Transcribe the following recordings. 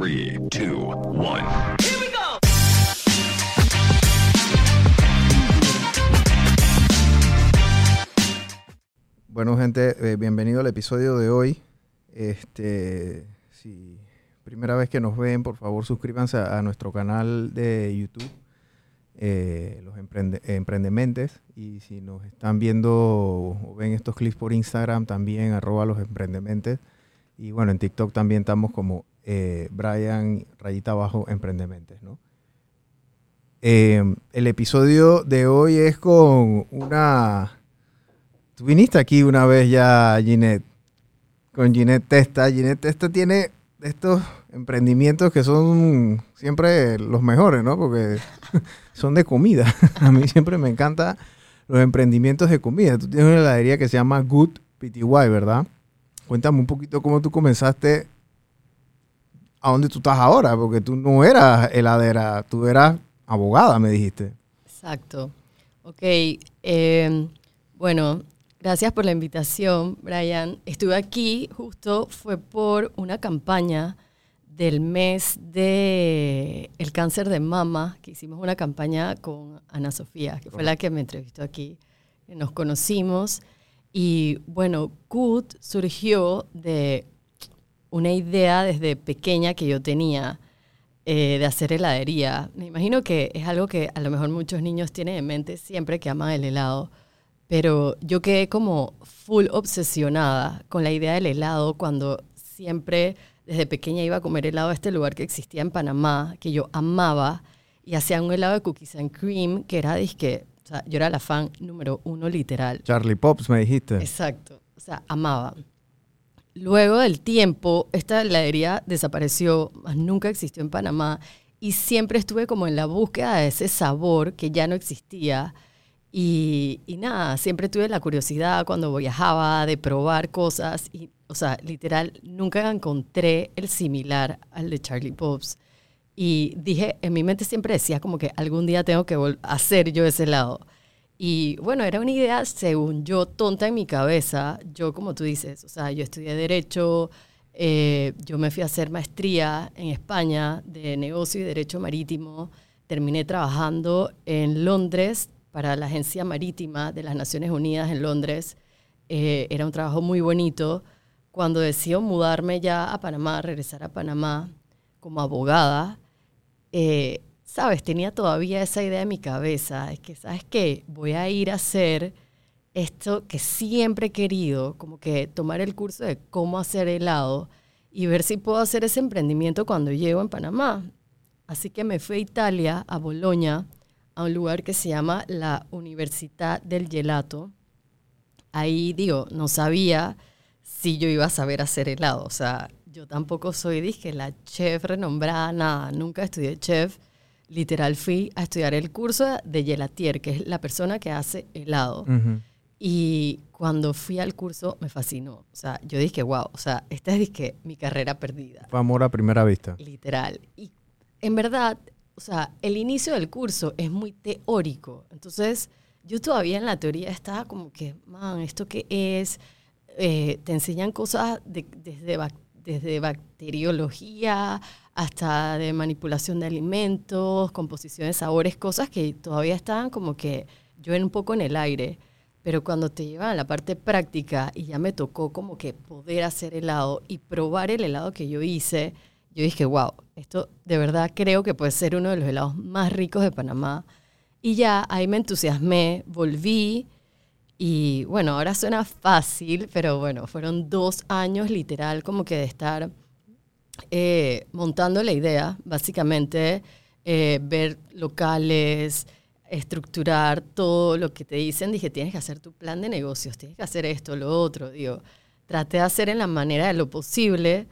3, 2, 1. Bueno, gente, eh, bienvenido al episodio de hoy. Este, si primera vez que nos ven, por favor suscríbanse a, nuestro canal de YouTube, eh, Los Emprende- Emprendementes. Y si nos están viendo o ven estos clips por Instagram, también arroba Los Emprendementes. Y bueno, en TikTok también estamos como eh, Brian Rayita Abajo Emprendementes, ¿no? Eh, el episodio de hoy es con una... Tú viniste aquí una vez ya, Ginette, con Ginette Testa. Ginette Testa tiene estos emprendimientos que son siempre los mejores, ¿no? Porque son de comida. A mí siempre me encantan los emprendimientos de comida. Tú tienes una heladería que se llama Good PTY, ¿verdad? Cuéntame un poquito cómo tú comenzaste, a dónde tú estás ahora, porque tú no eras heladera, tú eras abogada, me dijiste. Exacto. Ok. eh, bueno, gracias por la invitación, Brian. Estuve aquí justo, fue por una campaña del mes de el cáncer de mama, que hicimos una campaña con Ana Sofía, que fue la que me entrevistó aquí. Nos conocimos y bueno, Good surgió de una idea desde pequeña que yo tenía eh, de hacer heladería. Me imagino que es algo que a lo mejor muchos niños tienen en mente siempre que aman el helado, pero yo quedé como full obsesionada con la idea del helado cuando siempre desde pequeña iba a comer helado a este lugar que existía en Panamá, que yo amaba, y hacían un helado de cookies and cream que era disque, o sea, yo era la fan número uno literal. Charlie Pops, me dijiste. Exacto. O sea, amaba. Luego del tiempo, esta heladería desapareció, nunca existió en Panamá y siempre estuve como en la búsqueda de ese sabor que ya no existía. Y, y nada, siempre tuve la curiosidad cuando viajaba de probar cosas y, o sea, literal, nunca encontré el similar al de Charlie Pops. Y dije, en mi mente siempre decía como que algún día tengo que hacer yo ese helado. Y bueno, era una idea, según yo, tonta en mi cabeza. Yo, como tú dices, o sea, yo estudié Derecho, eh, yo me fui a hacer maestría en España de negocio y Derecho Marítimo. Terminé trabajando en Londres para la Agencia Marítima de las Naciones Unidas en Londres. Eh, era un trabajo muy bonito. Cuando decido mudarme ya a Panamá, regresar a Panamá como abogada, eh, sabes, tenía todavía esa idea en mi cabeza, es que, ¿sabes qué? Voy a ir a hacer esto que siempre he querido, como que tomar el curso de cómo hacer helado y ver si puedo hacer ese emprendimiento cuando llego en Panamá. Así que me fui a Italia, a Bolonia, a un lugar que se llama la Universidad del Gelato. Ahí, digo, no sabía si yo iba a saber hacer helado. O sea, yo tampoco soy, dije, la chef renombrada, nada. Nunca estudié chef. Literal fui a estudiar el curso de gelatier, que es la persona que hace helado. Ujú. Y cuando fui al curso me fascinó. O sea, yo dije, wow, o sea, esta es dizque, mi carrera perdida. Fue amor a primera vista. Literal. Y en verdad, o sea, el inicio del curso es muy teórico. Entonces, yo todavía en la teoría estaba como que, man, ¿esto qué es? Eh, te enseñan cosas de- desde, desde bacteriología hasta de manipulación de alimentos, composición de sabores, cosas que todavía estaban como que yo en un poco en el aire. Pero cuando te llevan a la parte práctica y ya me tocó como que poder hacer helado y probar el helado que yo hice, yo dije, wow, esto de verdad creo que puede ser uno de los helados más ricos de Panamá. Y ya ahí me entusiasmé, volví y bueno, ahora suena fácil, pero bueno, fueron dos años literal como que de estar eh, montando la idea, básicamente eh, ver locales, estructurar todo lo que te dicen. Dije, tienes que hacer tu plan de negocios, tienes que hacer esto, lo otro. Digo, traté de hacer en la manera de lo posible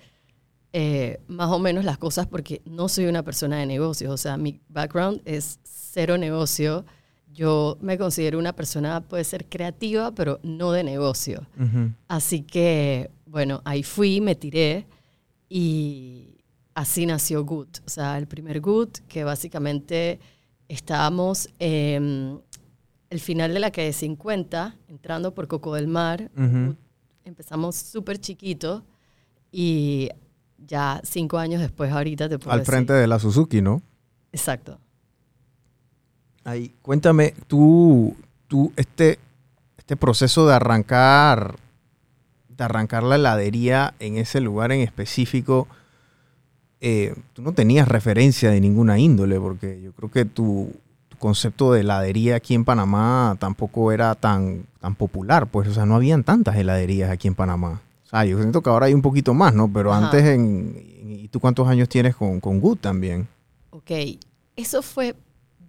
eh, más o menos las cosas porque no soy una persona de negocios. O sea, mi background es cero negocio. Yo me considero una persona, puede ser creativa, pero no de negocio. Ujú. Así que, bueno, ahí fui, me tiré y así nació Good. O sea, el primer Good, que básicamente estábamos en el final de la calle 50, entrando por Coco del Mar. Empezamos súper chiquito y ya cinco años después, ahorita te puedo Al decir. frente de la Suzuki, ¿no? Exacto. Ahí, cuéntame, tú, tú, este, este proceso de arrancar, arrancar la heladería en ese lugar en específico, eh, tú no tenías referencia de ninguna índole, porque yo creo que tu, tu concepto de heladería aquí en Panamá tampoco era tan, tan popular, pues, o sea, no habían tantas heladerías aquí en Panamá. O sea, yo siento que ahora hay un poquito más, ¿no? Pero Ajá. antes, en, ¿y tú cuántos años tienes con, con Good también? Ok, eso fue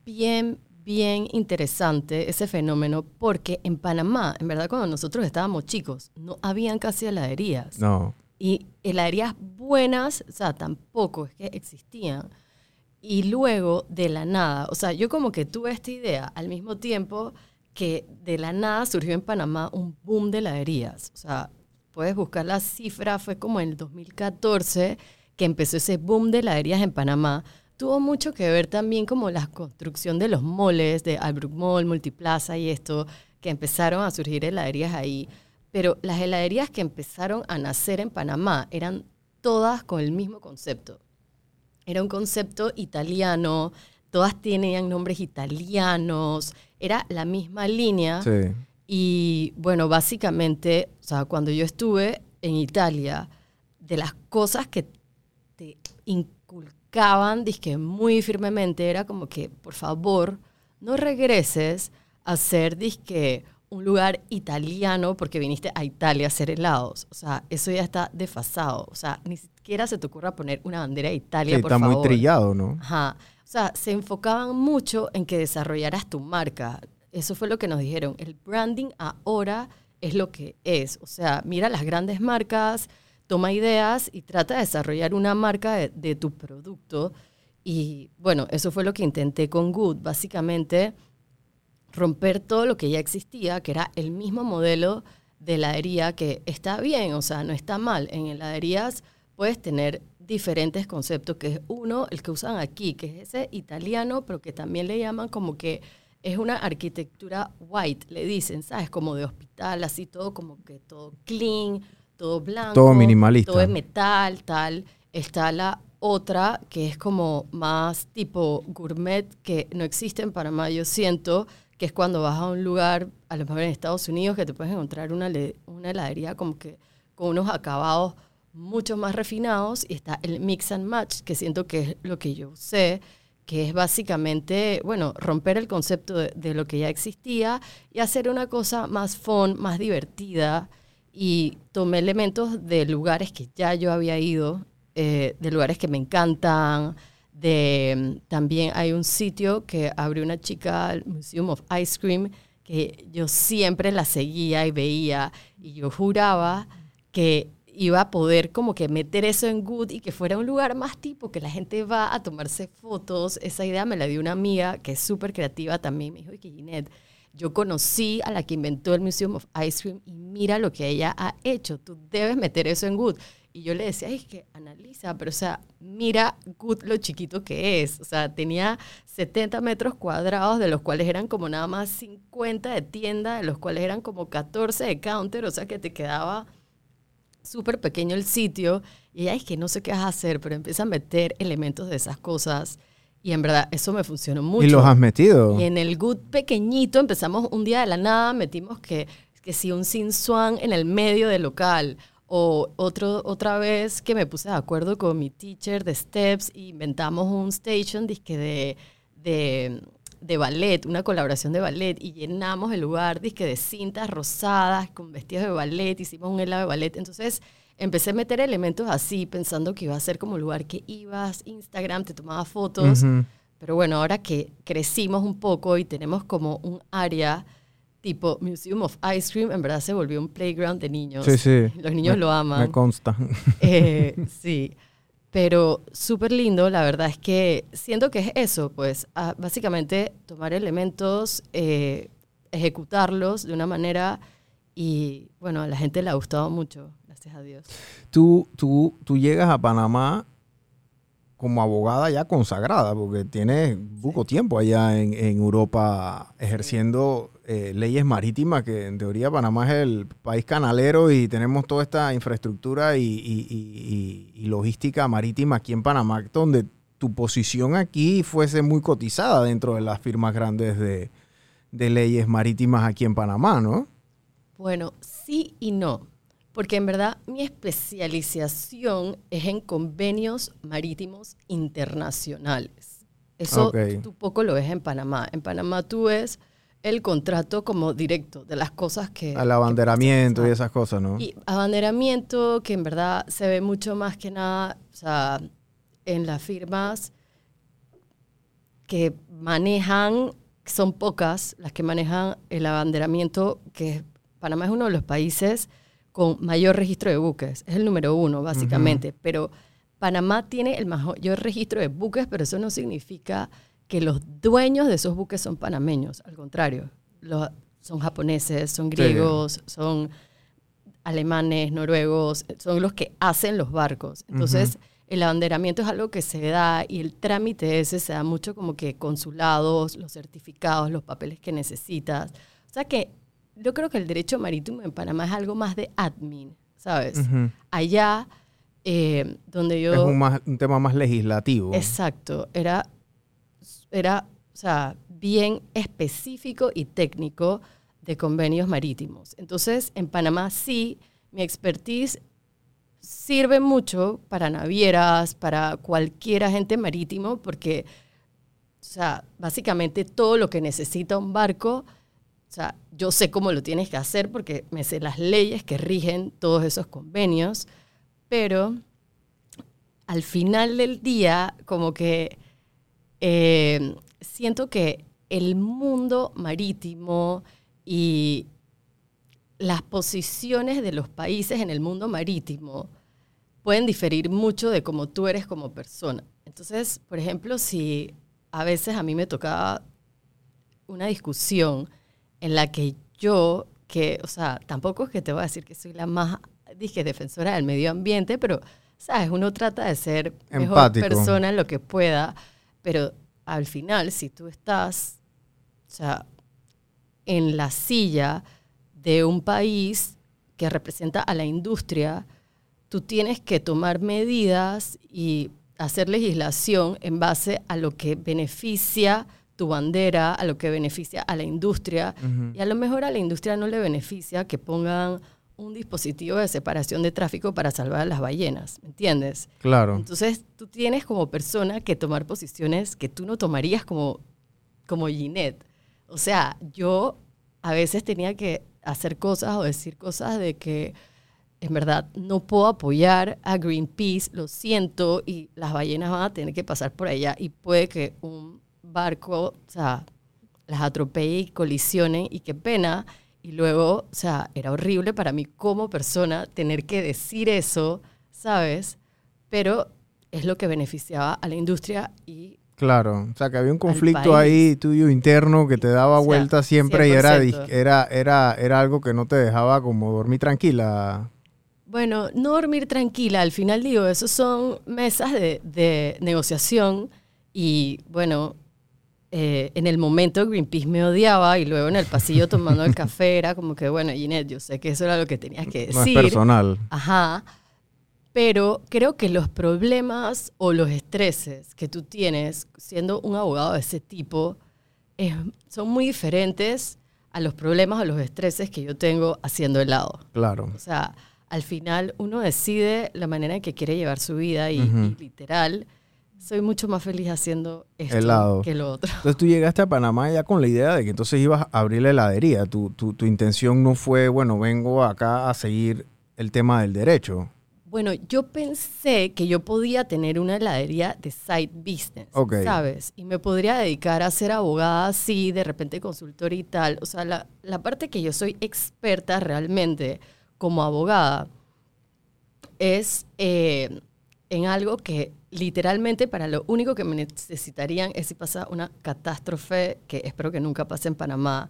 bien, bien interesante, ese fenómeno, porque en Panamá, en verdad, cuando nosotros estábamos chicos, no habían casi heladerías. No. Y heladerías buenas, o sea, tampoco es que existían. Y luego, de la nada, o sea, yo como que tuve esta idea al mismo tiempo que de la nada surgió en Panamá un boom de heladerías. O sea, puedes buscar la cifra, fue como en el 2014 que empezó ese boom de heladerías en Panamá. Tuvo mucho que ver también como la construcción de los moles, de Albrook Mall, Multiplaza y esto, que empezaron a surgir heladerías ahí. Pero las heladerías que empezaron a nacer en Panamá eran todas con el mismo concepto. Era un concepto italiano, todas tenían nombres italianos, era la misma línea. Sí. Y bueno, básicamente, o sea, cuando yo estuve en Italia, de las cosas que te inculcaban, dizque muy firmemente, era como que, por favor, no regreses a ser, disque, un lugar italiano porque viniste a Italia a hacer helados. O sea, eso ya está desfasado. O sea, ni siquiera se te ocurra poner una bandera de Italia, Sí, por está favor. muy trillado, ¿no? Ajá. O sea, se enfocaban mucho en que desarrollaras tu marca. Eso fue lo que nos dijeron. El branding ahora es lo que es. O sea, mira las grandes marcas, toma ideas y trata de desarrollar una marca de, tu producto. Y bueno, eso fue lo que intenté con Good. Básicamente, romper todo lo que ya existía, que era el mismo modelo de heladería que está bien, o sea, no está mal. En heladerías puedes tener diferentes conceptos, que es uno, el que usan aquí, que es ese italiano, pero que también le llaman como que es una arquitectura white, le dicen, ¿sabes? Como de hospital, así todo como que todo clean, todo blanco. Todo minimalista. Todo es metal, tal. Está la otra que es como más tipo gourmet, que no existe en Panamá, yo siento, que es cuando vas a un lugar, a lo mejor en Estados Unidos, que te puedes encontrar una, una heladería como que con unos acabados mucho más refinados y está el mix and match, que siento que es lo que yo sé, que es básicamente, bueno, romper el concepto de, de lo que ya existía y hacer una cosa más fun, más divertida. Y tomé elementos de lugares que ya yo había ido, eh, de lugares que me encantan. De, también hay un sitio que abrió una chica, el Museum of Ice Cream, que yo siempre la seguía y veía y yo juraba que iba a poder como que meter eso en Good y que fuera un lugar más tipo que la gente va a tomarse fotos. Esa idea me la dio una amiga que es súper creativa también. Me dijo, que Ginette, yo conocí a la que inventó el Museum of Ice Cream y mira lo que ella ha hecho. Tú debes meter eso en Good. Y yo le decía, "Ay, es que analiza, pero o sea, mira Good lo chiquito que es. O sea, tenía 70 metros cuadrados, de los cuales eran como nada más 50 de tienda, de los cuales eran como 14 de counter, o sea que te quedaba súper pequeño el sitio. Y ella es que no sé qué vas a hacer, pero empieza a meter elementos de esas cosas. Y en verdad, eso me funcionó mucho. Y los has metido. Y en el Good pequeñito empezamos un día de la nada, metimos que, que si un Sin Swan en el medio del local. O otro, otra vez que me puse de acuerdo con mi teacher de Steps y inventamos un station disque de, de, de ballet, una colaboración de ballet y llenamos el lugar disque de cintas rosadas con vestidos de ballet, hicimos un helado de ballet. Entonces empecé a meter elementos así pensando que iba a ser como lugar que ibas, Instagram, te tomaba fotos. Ujú. Pero bueno, ahora que crecimos un poco y tenemos como un área tipo Museum of Ice Cream, en verdad se volvió un playground de niños. Sí, sí. Los niños Me- lo aman. Me consta. Eh, sí. Pero súper lindo, la verdad es que siento que es eso, pues, ah, básicamente tomar elementos, eh, ejecutarlos de una manera y, bueno, a la gente le ha gustado mucho, gracias a Dios. tú, tú, tú llegas a Panamá como abogada ya consagrada, porque tienes poco tiempo allá en, en Europa ejerciendo eh, leyes marítimas, que en teoría Panamá es el país canalero y tenemos toda esta infraestructura y, y- y- y- y logística marítima aquí en Panamá, donde tu posición aquí fuese muy cotizada dentro de las firmas grandes de, de leyes marítimas aquí en Panamá, ¿no? Bueno, sí y no. Porque en verdad mi especialización es en convenios marítimos internacionales. Eso tú poco lo ves en Panamá. En Panamá tú ves el contrato como directo de las cosas que... Al abanderamiento que- y esas cosas, ¿no? Y abanderamiento que en verdad se ve mucho más que nada, o sea, en las firmas que manejan, son pocas las que manejan el abanderamiento, que Panamá es uno de los países con mayor registro de buques, es el número uno básicamente, pero Panamá tiene el mayor registro de buques, pero eso no significa que los dueños de esos buques son panameños, al contrario, los- son japoneses, son griegos, son alemanes, noruegos, son los que hacen los barcos. Entonces, el abanderamiento es algo que se da y el trámite ese se da mucho como que consulados, los certificados, los papeles que necesitas. O sea que yo creo que el derecho marítimo en Panamá es algo más de admin, ¿sabes? Ujú. Allá, eh, donde yo... Es un, más- un tema más legislativo. Exacto, era, era o sea, bien específico y técnico de convenios marítimos. Entonces, en Panamá sí, mi expertise sirve mucho para navieras, para cualquier agente marítimo, porque, o sea, básicamente todo lo que necesita un barco, o sea, yo sé cómo lo tienes que hacer porque me sé las leyes que rigen todos esos convenios, pero al final del día, como que eh, siento que el mundo marítimo y las posiciones de los países en el mundo marítimo pueden diferir mucho de cómo tú eres como persona. Entonces, por ejemplo, si a veces a mí me tocaba una discusión en la que yo, que, o sea, tampoco es que te voy a decir que soy la más, dije, defensora del medio ambiente, pero, sabes, uno trata de ser mejor Empático. persona en lo que pueda, pero al final, si tú estás, o sea, en la silla de un país que representa a la industria, tú tienes que tomar medidas y hacer legislación en base a lo que beneficia tu bandera, a lo que beneficia a la industria. Y a lo mejor a la industria no le beneficia que pongan un dispositivo de separación de tráfico para salvar a las ballenas, ¿me entiendes? Claro. Entonces tú tienes como persona que tomar posiciones que tú no tomarías como, como Ginette. O sea, yo a veces tenía que hacer cosas o decir cosas de que en verdad no puedo apoyar a Greenpeace, lo siento, y las ballenas van a tener que pasar por allá y puede que un barco, o sea, las atropelle y colisionen y qué pena. Y luego, o sea, era horrible para mí como persona tener que decir eso, ¿sabes? Pero es lo que beneficiaba a la industria y Claro, o sea que había un conflicto ahí tuyo interno que te daba O sea, vuelta siempre y era, 100%. dis- era, era, era algo que no te dejaba como dormir tranquila. Bueno, no dormir tranquila, al final digo, esos son mesas de, de negociación y bueno, eh, en el momento Greenpeace me odiaba y luego en el pasillo tomando el café era como que, bueno, Ginette, yo sé que eso era lo que tenías que No es decir. personal. Ajá. Pero creo que los problemas o los estreses que tú tienes siendo un abogado de ese tipo es- son muy diferentes a los problemas o los estreses que yo tengo haciendo helado. Claro. O sea, al final uno decide la manera en que quiere llevar su vida y, Ujú. y literal, soy mucho más feliz haciendo esto Helado. que lo otro. Entonces tú llegaste a Panamá ya con la idea de que entonces ibas a abrir la heladería. Tu, tu, tu intención no fue, bueno, vengo acá a seguir el tema del derecho. Bueno, yo pensé que yo podía tener una heladería de side business, Ok. ¿sabes? Y me podría dedicar a ser abogada así, de repente consultora y tal. O sea, la, la parte que yo soy experta realmente como abogada es eh, en algo que literalmente para lo único que me necesitarían es si pasa una catástrofe, que espero que nunca pase en Panamá,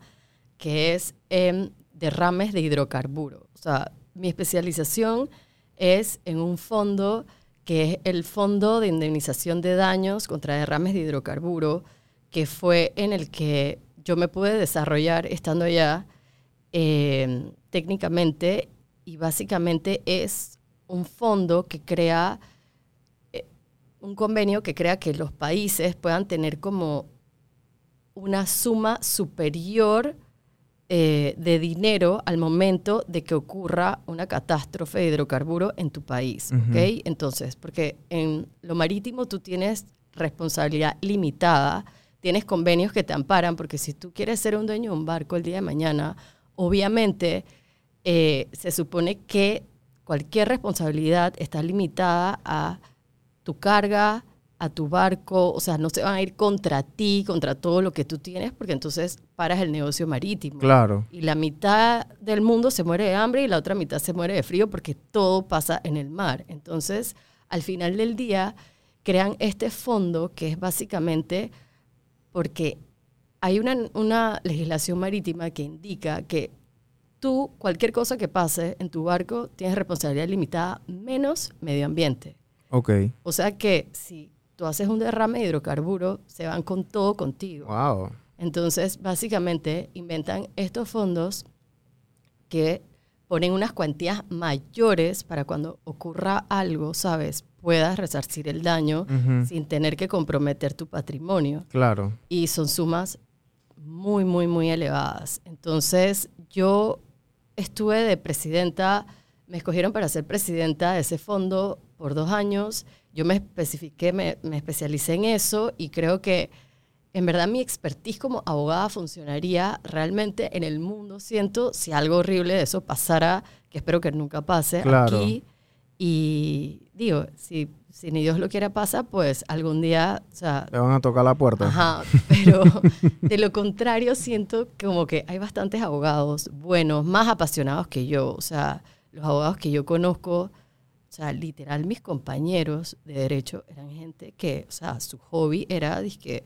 que es en derrames de hidrocarburo. O sea, mi especialización es en un fondo que es el Fondo de Indemnización de Daños contra Derrames de Hidrocarburo, que fue en el que yo me pude desarrollar estando allá eh, técnicamente y básicamente es un fondo que crea un convenio que crea que los países puedan tener como una suma superior eh, de dinero al momento de que ocurra una catástrofe de hidrocarburo en tu país. ¿ok? Entonces, porque en lo marítimo tú tienes responsabilidad limitada, tienes convenios que te amparan, porque si tú quieres ser un dueño de un barco el día de mañana, obviamente eh, se supone que cualquier responsabilidad está limitada a tu carga, a tu barco, o sea, no se van a ir contra ti, contra todo lo que tú tienes, porque entonces paras el negocio marítimo. Claro. Y la mitad del mundo se muere de hambre y la otra mitad se muere de frío porque todo pasa en el mar. Entonces, al final del día, crean este fondo que es básicamente porque hay una, una legislación marítima que indica que tú, cualquier cosa que pase en tu barco, tienes responsabilidad limitada menos medio ambiente. Ok. O sea que si tú haces un derrame de hidrocarburo, se van con todo contigo. Wow. Entonces, básicamente, inventan estos fondos que ponen unas cuantías mayores para cuando ocurra algo, ¿sabes? Puedas resarcir el daño sin tener que comprometer tu patrimonio. Claro. Y son sumas muy, muy, muy elevadas. Entonces, yo estuve de presidenta, me escogieron para ser presidenta de ese fondo por dos años. Yo me especifiqué, me, me especialicé en eso y creo que en verdad mi expertise como abogada funcionaría realmente en el mundo. Siento si algo horrible de eso pasara, que espero que nunca pase Claro. aquí. Y digo, si, si ni Dios lo quiera pasa, pues algún día, o sea, Te van a tocar la puerta. Ajá, pero de lo contrario siento como que hay bastantes abogados buenos, más apasionados que yo. O sea, los abogados que yo conozco, o sea, literal mis compañeros de derecho eran gente que, o sea, su hobby era, que,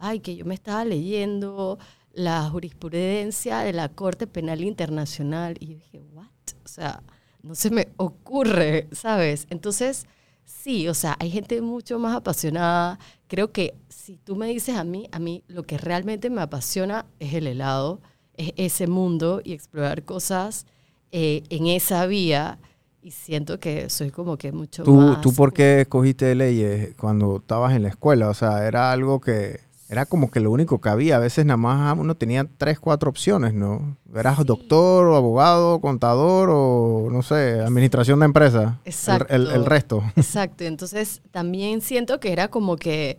ay, que yo me estaba leyendo la jurisprudencia de la Corte Penal Internacional y yo dije, what? O sea, no se me ocurre, ¿sabes? Entonces, sí, o sea, hay gente mucho más apasionada. Creo que si tú me dices a mí, a mí lo que realmente me apasiona es el helado, es ese mundo y explorar cosas eh, en esa vía. Y siento que soy como que mucho ¿Tú, más... ¿Tú por qué escogiste leyes cuando estabas en la escuela? O sea, era algo que... Era como que lo único que había. A veces nada más uno tenía tres, cuatro opciones, ¿no? Eras Sí. doctor, o abogado, contador o, no sé, administración de empresa. El- Exacto. El, el resto. Exacto, entonces también siento que era como que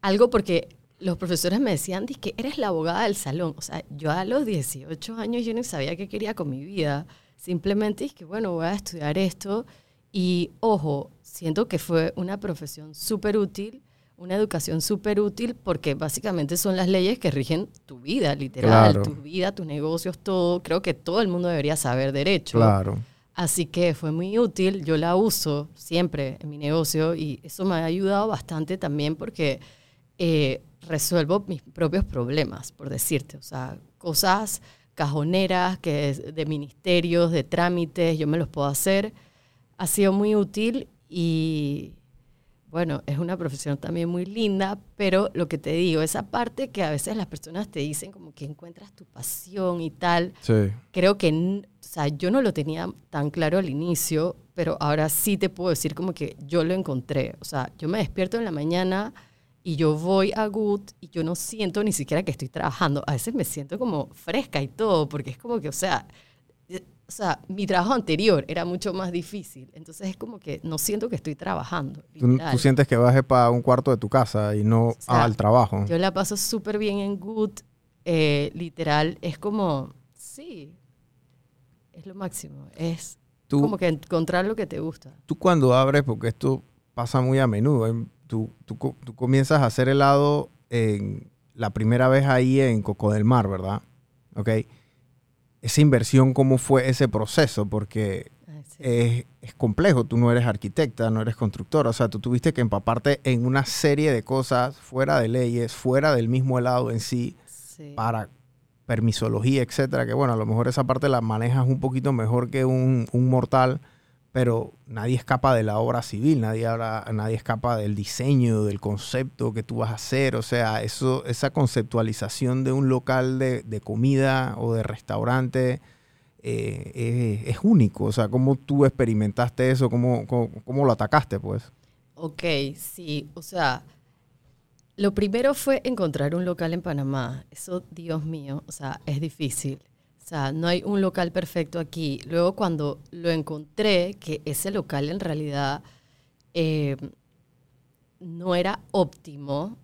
algo porque los profesores me decían, que eres la abogada del salón. O sea, yo a los 18 años yo no sabía qué quería con mi vida. Simplemente dije, bueno, voy a estudiar esto. Y ojo, siento que fue una profesión súper útil, una educación súper útil, porque básicamente son las leyes que rigen tu vida, literal, Claro. tu vida, tus negocios, todo. Creo que todo el mundo debería saber derecho. Claro. Así que fue muy útil, yo la uso siempre en mi negocio y eso me ha ayudado bastante también porque eh, resuelvo mis propios problemas, por decirte, o sea, cosas cajoneras que es de ministerios, de trámites, yo me los puedo hacer. Ha sido muy útil y bueno, es una profesión también muy linda, pero lo que te digo, esa parte que a veces las personas te dicen como que encuentras tu pasión y tal, Sí. creo que, o sea, yo no lo tenía tan claro al inicio, pero ahora sí te puedo decir como que yo lo encontré. O sea, yo me despierto en la mañana y yo voy a Good y yo no siento ni siquiera que estoy trabajando. A veces me siento como fresca y todo, porque es como que, o sea, eh, o sea, mi trabajo anterior era mucho más difícil. Entonces es como que no siento que estoy trabajando. Tú, tú sientes que vas para un cuarto de tu casa y no sea, al trabajo. Yo la paso súper bien en Good. eh, literal, es como, sí, es lo máximo. Es Tú- como que encontrar lo que te gusta. tú cuando abres, porque esto pasa muy a menudo, tú, tú, tú comienzas a hacer helado en, la primera vez ahí en Coco del Mar, ¿verdad? ¿Ok? Esa inversión, ¿cómo fue ese proceso? Porque sí. es, es complejo, tú no eres arquitecta, no eres constructora, o sea, tú tuviste que empaparte en una serie de cosas fuera de leyes, fuera del mismo helado en sí, Sí. para permisología, etcétera, que bueno, a lo mejor esa parte la manejas un poquito mejor que un, un mortal, pero nadie escapa de la obra civil, nadie, habla- nadie escapa del diseño, del concepto que tú vas a hacer, o sea, eso, esa conceptualización de un local de, de comida o de restaurante eh, es, único, o sea, ¿cómo tú experimentaste eso? ¿Cómo, cómo, cómo lo atacaste, pues? Ok, sí, o sea, lo primero fue encontrar un local en Panamá. Eso, Dios mío, o sea, es difícil. O sea, no hay un local perfecto aquí. Luego cuando lo encontré, que ese local en realidad eh, no era óptimo,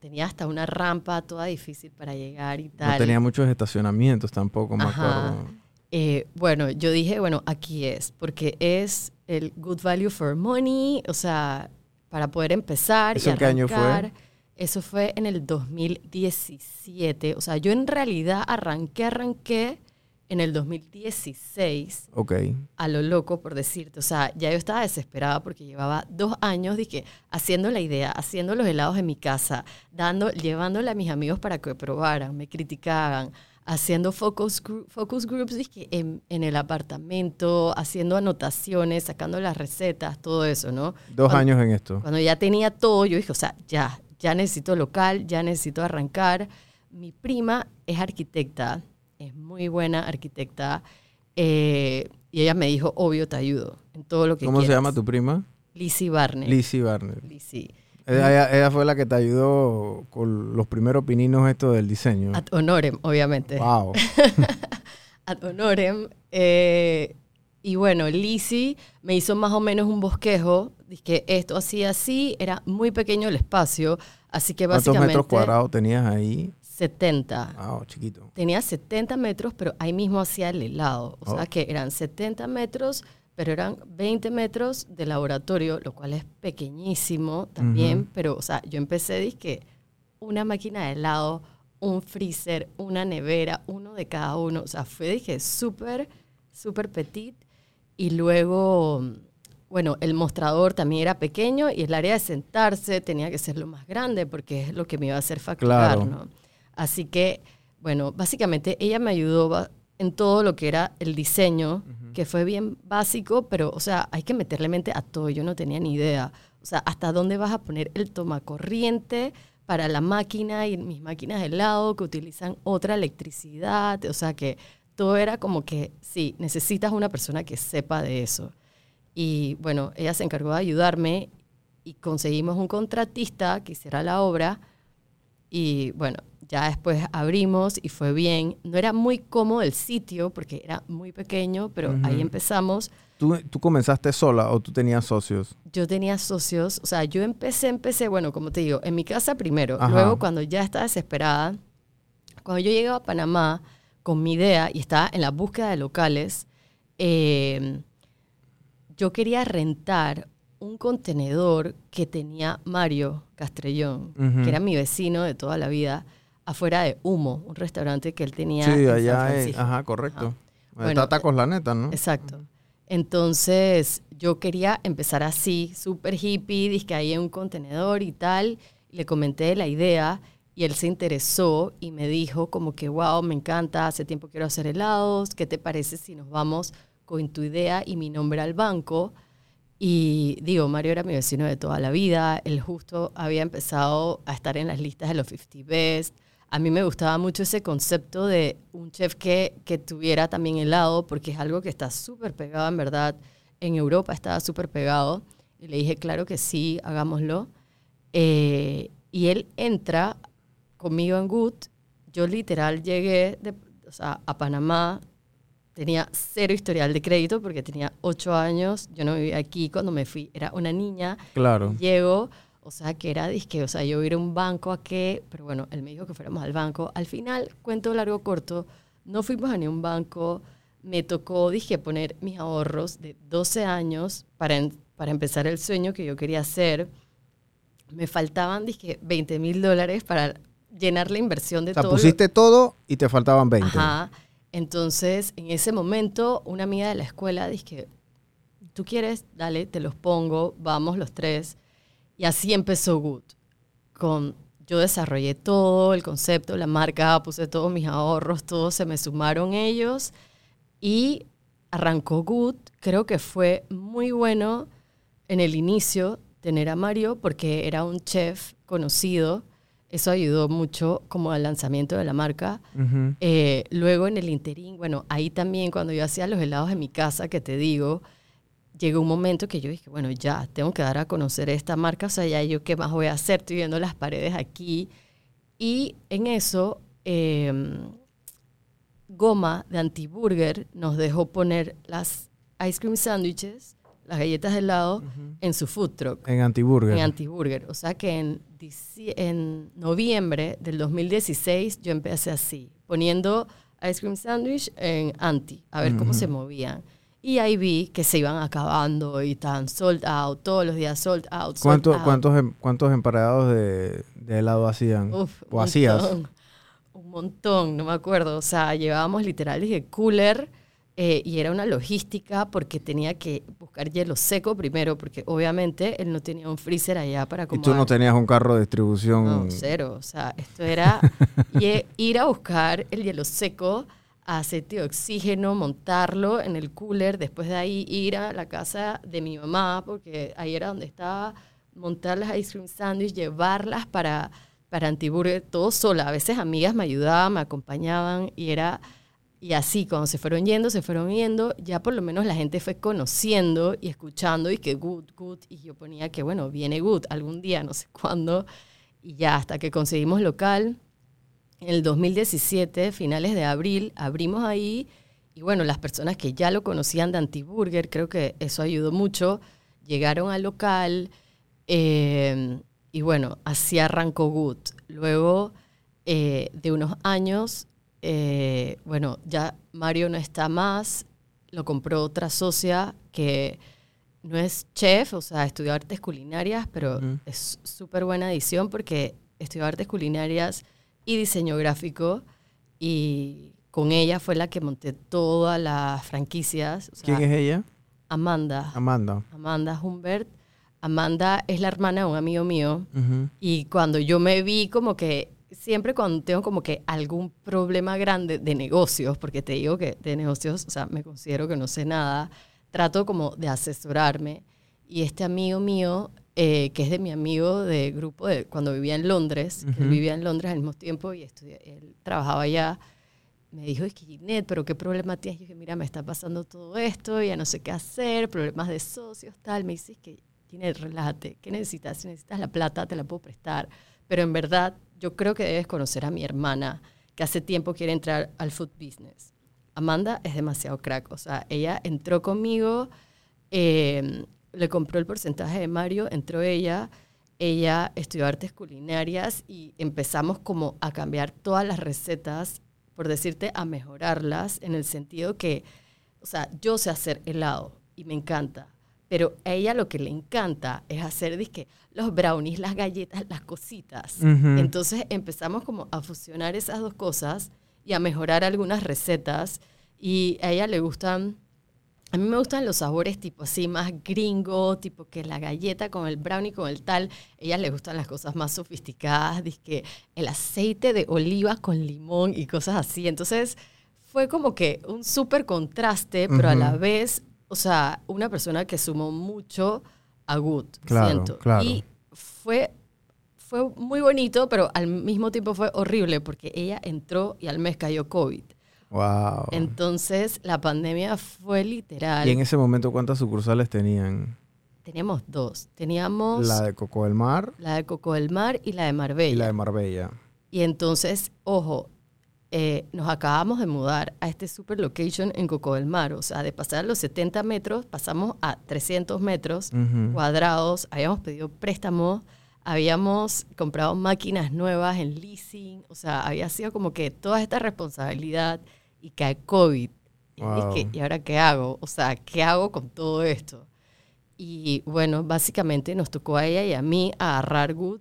tenía hasta una rampa toda difícil para llegar y tal. No tenía muchos estacionamientos tampoco, me Ajá. acuerdo. Eh, bueno, yo dije, bueno, aquí es, porque es el good value for money, o sea, para poder empezar y ¿Eso en qué año fue? Eso fue en el 2017. O sea, yo en realidad arranqué, arranqué en el 2016 Ok. a lo loco, por decirte. O sea, ya yo estaba desesperada porque llevaba dos años, dije, haciendo la idea, haciendo los helados en mi casa, dando, llevándole a mis amigos para que probaran, me criticaban, haciendo focus, gru- focus groups dije, en, en el apartamento, haciendo anotaciones, sacando las recetas, todo eso, ¿no? Dos Cuando- años en esto. cuando ya tenía todo, yo dije, o sea, ya, ya necesito local, ya necesito arrancar. Mi prima es arquitecta, es muy buena arquitecta, eh, y ella me dijo, obvio, te ayudo en todo lo que ¿Cómo se llama tu prima? Lizzie Barney. Lizzie Barner. Lizzie. Ella fue la que te ayudó con los primeros pininos estos del diseño. Ad honorem, obviamente. Wow. Ad honorem. eh, y bueno, Lizzie me hizo más o menos un bosquejo. Dije, esto así, así. Era muy pequeño el espacio. Así que ¿Cuántos básicamente... metros cuadrados tenías ahí? 70. Wow, chiquito. tenía 70 metros, pero ahí mismo hacía el helado. O Oh. sea que eran 70 metros, pero eran 20 metros de laboratorio, lo cual es pequeñísimo también. Pero, o sea, yo empecé, dije, una máquina de helado, un freezer, una nevera, uno de cada uno. O sea, fue, dije, súper, súper petit. Y luego, bueno, el mostrador también era pequeño y el área de sentarse tenía que ser lo más grande porque es lo que me iba a hacer facturar, Claro. ¿no? Así que, bueno, básicamente ella me ayudó en todo lo que era el diseño, que fue bien básico, pero, o sea, hay que meterle mente a todo. Yo no tenía ni idea. O sea, hasta dónde vas a poner el tomacorriente para la máquina y mis máquinas de helado que utilizan otra electricidad. O sea, que todo era como que, sí, necesitas una persona que sepa de eso. Y bueno, ella se encargó de ayudarme y conseguimos un contratista que hiciera la obra. Y bueno, ya después abrimos y fue bien. No era muy cómodo el sitio porque era muy pequeño, pero ahí empezamos. ¿Tú, ¿Tú comenzaste sola o tú tenías socios? Yo tenía socios, o sea, yo empecé, empecé, bueno, como te digo, en mi casa primero. Ajá. Luego, cuando ya estaba desesperada, cuando yo llegué a Panamá con mi idea y estaba en la búsqueda de locales, eh, yo quería rentar un contenedor que tenía Mario Castrellón, que era mi vecino de toda la vida, afuera de Humo, un restaurante que él tenía Sí, en San allá en, Francisco. ajá, correcto. Ajá. Está Bueno, Tacos La Neta, ¿no? Exacto. Entonces, yo quería empezar así, súper hippie, dije ahí en un contenedor y tal. Le comenté la idea y él se interesó y me dijo como que, wow, me encanta, hace tiempo quiero hacer helados, ¿qué te parece si nos vamos con tu idea y mi nombre al banco? Y digo, Mario era mi vecino de toda la vida, él justo había empezado a estar en las listas de los 50 Best. A mí me gustaba mucho ese concepto de un chef que, que tuviera también helado, porque es algo que está súper pegado, en verdad. En Europa estaba súper pegado. Y le dije, claro que sí, hagámoslo. Eh, y él entra conmigo en Good. Yo literal llegué de- o sea, a Panamá, tenía cero historial de crédito porque tenía ocho años. Yo no vivía aquí cuando me fui, era una niña. Claro. Llego, o sea, que era, disque, o sea, yo ir a un banco a qué, pero bueno, él me dijo que fuéramos al banco. Al final, cuento largo corto, no fuimos a ni un banco. Me tocó, dije, poner mis ahorros de 12 años para, en- para empezar el sueño que yo quería hacer. Me faltaban, dije, 20 mil dólares para llenar la inversión de O sea, todo. lo- pusiste todo y te faltaban 20. Ajá. Entonces, en ese momento, una amiga de la escuela dije, tú quieres, dale, te los pongo, vamos los tres. Y así empezó Good. Con, yo desarrollé todo, el concepto, la marca, puse todos mis ahorros, todos se me sumaron ellos. Y arrancó good. Creo que fue muy bueno en el inicio tener a Mario porque era un chef conocido. Eso ayudó mucho como al lanzamiento de la marca. Eh, luego en el interín, bueno, ahí también cuando yo hacía los helados en mi casa, que te digo, llegó un momento que yo dije, bueno, ya, tengo que dar a conocer esta marca, o sea, ya yo qué más voy a hacer, estoy viendo las paredes aquí. Y en eso, eh, Goma de Antiburger nos dejó poner las ice cream sandwiches, las galletas de helado, en su food truck En Antiburger. en Antiburger. O sea que en, en noviembre del 2016 yo empecé así, poniendo ice cream sandwich en Anti, a ver cómo se movían. Y ahí vi que se iban acabando y estaban sold out, todos los días sold out. sold ¿Cuánto- out. cuántos, em- ¿Cuántos emparedados de, de helado hacían? Uf, ¿O un hacías? montón. Un montón, no me acuerdo. O sea, llevábamos literal de cooler eh, y era una logística porque tenía que buscar hielo seco primero, porque obviamente él no tenía un freezer allá para Y como tú no tenías un carro de distribución. no, cero. O sea, esto era ye- ir a buscar el hielo seco, aceite de oxígeno, montarlo en el cooler, después de ahí ir a la casa de mi mamá, porque ahí era donde estaba, montar las ice cream sandwich, llevarlas para, para Antiburger, todo sola. A veces amigas me ayudaban, me acompañaban y era... Y así, cuando se fueron yendo, se fueron yendo, ya por lo menos la gente fue conociendo y escuchando y que good, good. Y yo ponía que, bueno, viene good algún día, no sé cuándo. Y ya hasta que conseguimos local, en el 2017, finales de abril, abrimos ahí. Y bueno, las personas que ya lo conocían de Antiburger, creo que eso ayudó mucho. Llegaron al local. eh, y bueno, así arrancó Good. Luego eh, de unos años, eh, bueno, ya Mario no está más. Lo compró otra socia que no es chef, o sea, estudió artes culinarias, pero es súper buena edición porque estudió artes culinarias y diseño gráfico y con ella fue la que monté todas las franquicias. o sea, ¿Quién es ella? Amanda. Amanda. Amanda Humbert. Amanda es la hermana de un amigo mío y cuando yo me vi como que siempre cuando tengo como que algún problema grande de negocios, porque te digo que de negocios, o sea, me considero que no sé nada, trato como de asesorarme. Y este amigo mío, eh, que es de mi amigo de grupo de cuando vivía en Londres, que él Ujú. vivía en Londres al mismo tiempo y estudié- él trabajaba allá, me dijo, es que Ginette, pero ¿qué problema tienes? Yo dije, mira, me está pasando todo esto, ya no sé qué hacer, problemas de socios, tal. Me dice, es que Ginette, relájate, ¿qué necesitas? Si necesitas la plata, te la puedo prestar. Pero en verdad, yo creo que debes conocer a mi hermana, que hace tiempo quiere entrar al food business. Amanda es demasiado crack, o sea, ella entró conmigo, eh, le compró el porcentaje de Mario, entró ella, ella estudió artes culinarias y empezamos como a cambiar todas las recetas, por decirte, a mejorarlas, en el sentido que, o sea, yo sé hacer helado y me encanta, pero a ella lo que le encanta es hacer dizque, los brownies, las galletas, las cositas. Entonces empezamos como a fusionar esas dos cosas y a mejorar algunas recetas y a ella le gustan a mí me gustan los sabores tipo así, más gringo, tipo que la galleta con el brownie, con el tal. A ella le gustan las cosas más sofisticadas, que el aceite de oliva con limón y cosas así. Entonces fue como que un súper contraste, pero a la vez, o sea, una persona que sumó mucho a Good, Claro, siento. claro. Y fue, fue muy bonito, pero al mismo tiempo fue horrible porque ella entró y al mes cayó COVID. Wow. Entonces, la pandemia fue literal. ¿Y en ese momento cuántas sucursales tenían? Teníamos dos. Teníamos La la, de Coco del Mar de Coco del Mar y la de Marbella. y la de Marbella. Y entonces, ojo, eh, nos acabamos de mudar a este super location en Coco del Mar. O sea, de pasar los 70 metros, pasamos a 300 metros Ujú. cuadrados. Habíamos pedido préstamos, habíamos comprado máquinas nuevas en leasing. O sea, había sido como que toda esta responsabilidad y cae COVID. Y ¿y ahora qué hago? O sea, ¿qué hago con todo esto? Y bueno, básicamente nos tocó a ella y a mí agarrar Good.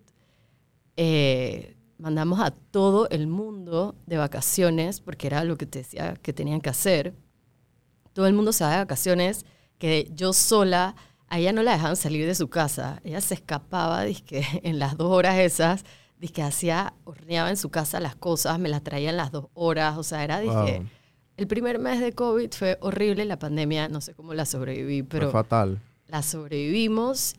Eh, mandamos a todo el mundo de vacaciones, porque era lo que te decía que tenían que hacer. Todo el mundo se va de vacaciones, que yo sola, a ella no la dejaban salir de su casa. Ella se escapaba, dizque, en las dos horas esas, dizque hacía, horneaba en su casa las cosas, me las traía en las dos horas, o sea, era, dije, Wow. el primer mes de COVID fue horrible, la pandemia, no sé cómo la sobreviví, Fue pero fatal. la sobrevivimos.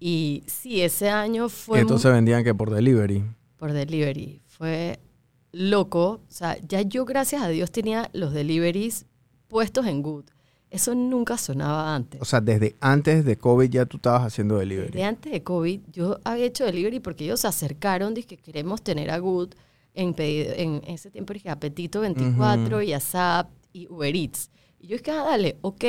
Y sí, ese año fue entonces vendían que por delivery. Por delivery. Fue loco. O sea, ya yo, gracias a Dios, tenía los deliveries puestos en Good. Eso nunca sonaba antes. O sea, desde antes de COVID ya tú estabas haciendo delivery. De antes de COVID, yo había hecho delivery porque ellos se acercaron, dije que queremos tener a Good en, pedido- en ese tiempo, dije Apetito 24 y ASAP y Uber Eats. Y yo dije, ah, dale, ok,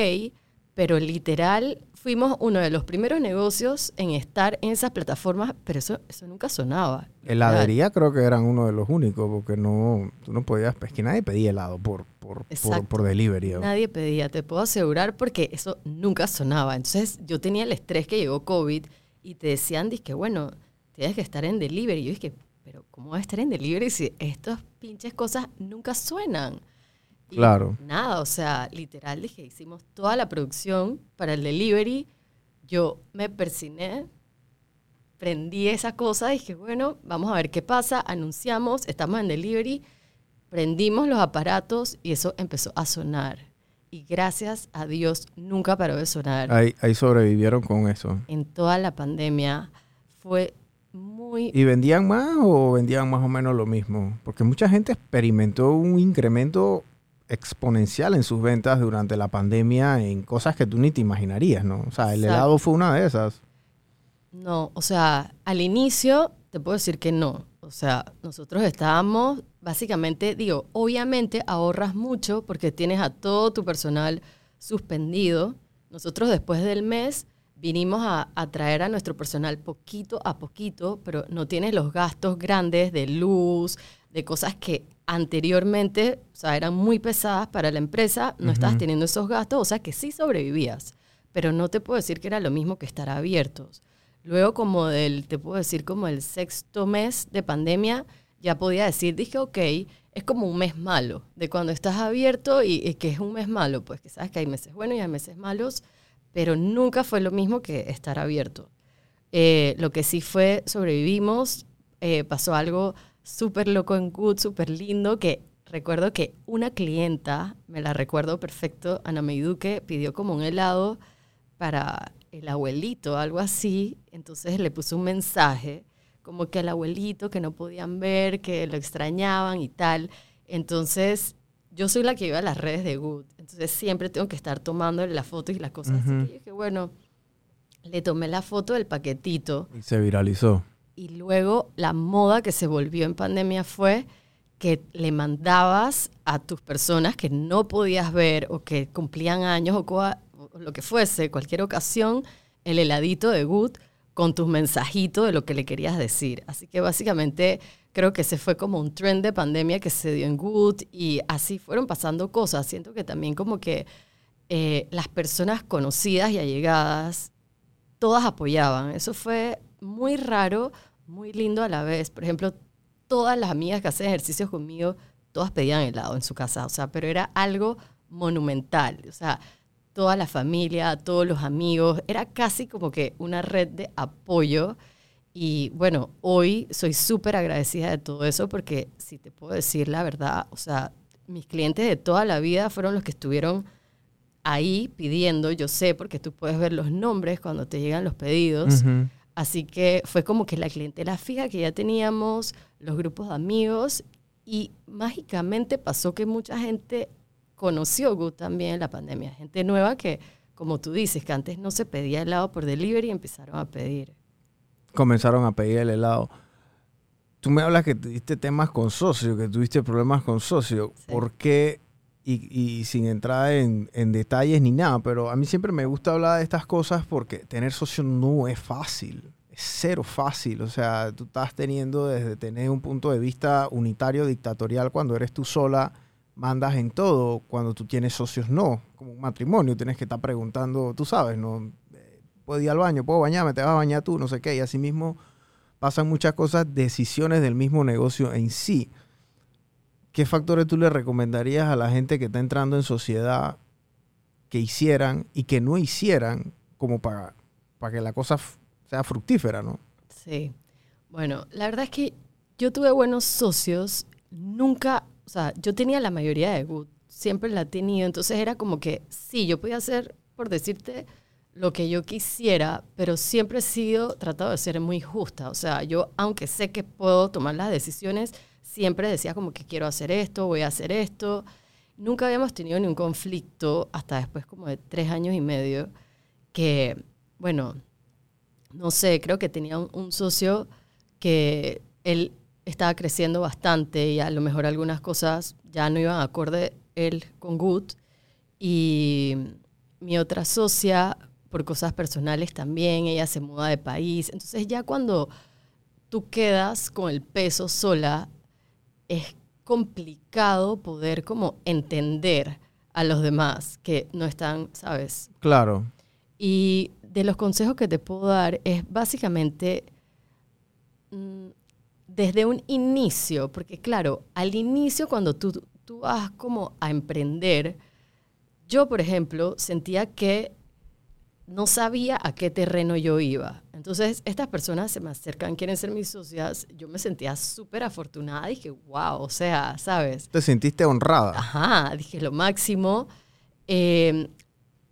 pero literal fuimos uno de los primeros negocios en estar en esas plataformas, pero eso, eso nunca sonaba. Heladería creo que eran uno de los únicos, porque no, tú no podías, es que nadie pedía helado por, por, por, por delivery. Nadie pedía, te puedo asegurar, porque eso nunca sonaba. Entonces yo tenía el estrés que llegó COVID y te decían, que bueno, tienes que estar en delivery. Y yo dije, pero ¿cómo va a estar en delivery si estas pinches cosas nunca suenan? Y Claro. Nada, o sea, literal dije, hicimos toda la producción para el delivery. Yo me persiné, prendí esa cosa, dije, bueno, vamos a ver qué pasa, anunciamos, estamos en delivery, prendimos los aparatos y eso empezó a sonar. Y gracias a Dios nunca paró de sonar. Ahí, ahí sobrevivieron con eso. En toda la pandemia fue muy... ¿Y vendían más o vendían más o menos lo mismo? Porque mucha gente experimentó un incremento exponencial en sus ventas durante la pandemia en cosas que tú ni te imaginarías, ¿no? O sea, el Exacto. helado fue una de esas. No, o sea, al inicio te puedo decir que no. O sea, nosotros estábamos, básicamente, digo, obviamente ahorras mucho porque tienes a todo tu personal suspendido. Nosotros después del mes vinimos a, a traer a nuestro personal poquito a poquito, pero no tienes los gastos grandes de luz, de cosas que anteriormente, o sea, eran muy pesadas para la empresa, no estabas teniendo esos gastos, o sea, que sí sobrevivías, pero no te puedo decir que era lo mismo que estar abiertos. Luego, como del, te puedo decir, como el sexto mes de pandemia, ya podía decir, dije, ok, es como un mes malo, de cuando estás abierto y, y que es un mes malo, pues que sabes que hay meses buenos y hay meses malos, pero nunca fue lo mismo que estar abierto. Eh, lo que sí fue, sobrevivimos, eh, pasó algo súper loco en Good, súper lindo, que recuerdo que una clienta, me la recuerdo perfecto, Ana Meiduque, pidió como un helado para el abuelito, algo así, entonces le puso un mensaje, como que al abuelito que no podían ver, que lo extrañaban y tal. Entonces, yo soy la que iba a las redes de Good, entonces siempre tengo que estar tomando las fotos y las cosas. Así que yo dije, bueno, le tomé la foto del paquetito Y se viralizó. Y luego la moda que se volvió en pandemia fue que le mandabas a tus personas que no podías ver o que cumplían años o, lo que fuese, cualquier ocasión, el heladito de Good con tus mensajitos de lo que le querías decir. Así que básicamente creo que ese fue como un trend de pandemia que se dio en Good y así fueron pasando cosas. Siento que también como que eh, las personas conocidas y allegadas todas apoyaban. Eso fue muy raro, muy lindo a la vez. Por ejemplo, todas las amigas que hacen ejercicios conmigo, todas pedían helado en su casa, o sea, pero era algo monumental. O sea, toda la familia, todos los amigos, era casi como que una red de apoyo. Y bueno, hoy soy súper agradecida de todo eso porque si te puedo decir la verdad, o sea, mis clientes de toda la vida fueron los que estuvieron ahí pidiendo, yo sé, porque tú puedes ver los nombres cuando te llegan los pedidos. Ujú. Así que fue como que la clientela fija que ya teníamos, los grupos de amigos, y mágicamente pasó que mucha gente conoció Good también en la pandemia. Gente nueva que, como tú dices, que antes no se pedía helado por delivery y empezaron a pedir. Comenzaron a pedir el helado. Tú me hablas que tuviste temas con socios, que tuviste problemas con socios. Sí. ¿Por qué? Y, y sin entrar en, detalles ni nada, pero a mí siempre me gusta hablar de estas cosas porque tener socios no es fácil. Es cero fácil. O sea, tú estás teniendo desde tener un punto de vista unitario, dictatorial, cuando eres tú sola, mandas en todo. Cuando tú tienes socios, no. Como un matrimonio, tienes que estar preguntando, tú sabes, ¿no? Eh, Puedo ir al baño, puedo bañarme, te vas a bañar tú, no sé qué. Y así mismo pasan muchas cosas, decisiones del mismo negocio en sí. ¿Qué factores tú le recomendarías a la gente que está entrando en sociedad que hicieran y que no hicieran como para, para que la cosa sea fructífera, ¿no? Sí. Bueno, la verdad es que yo tuve buenos socios. Nunca, o sea, yo tenía la mayoría de Good siempre la he tenido. Entonces era como que, sí, yo podía hacer, por decirte, lo que yo quisiera, pero siempre he sido tratado de ser muy justa. O sea, yo, aunque sé que puedo tomar las decisiones, siempre decía como que quiero hacer esto, voy a hacer esto. Nunca habíamos tenido ni un conflicto hasta después como de tres años y medio, que, bueno, no sé, creo que tenía un, un socio que él estaba creciendo bastante y a lo mejor algunas cosas ya no iban acorde él con Good. Y mi otra socia, por cosas personales también, ella se muda de país. Entonces ya cuando tú quedas con el peso sola, es complicado poder como entender a los demás que no están, ¿sabes? Claro. Y de los consejos que te puedo dar es básicamente mm, desde un inicio, porque claro, al inicio cuando tú, tú vas como a emprender, yo por ejemplo sentía que no sabía a qué terreno yo iba. Entonces, estas personas se me acercan, quieren ser mis socias. Yo me sentía súper afortunada. Dije, wow, o sea, ¿sabes? Te sentiste honrada. Ajá, dije lo máximo. Eh,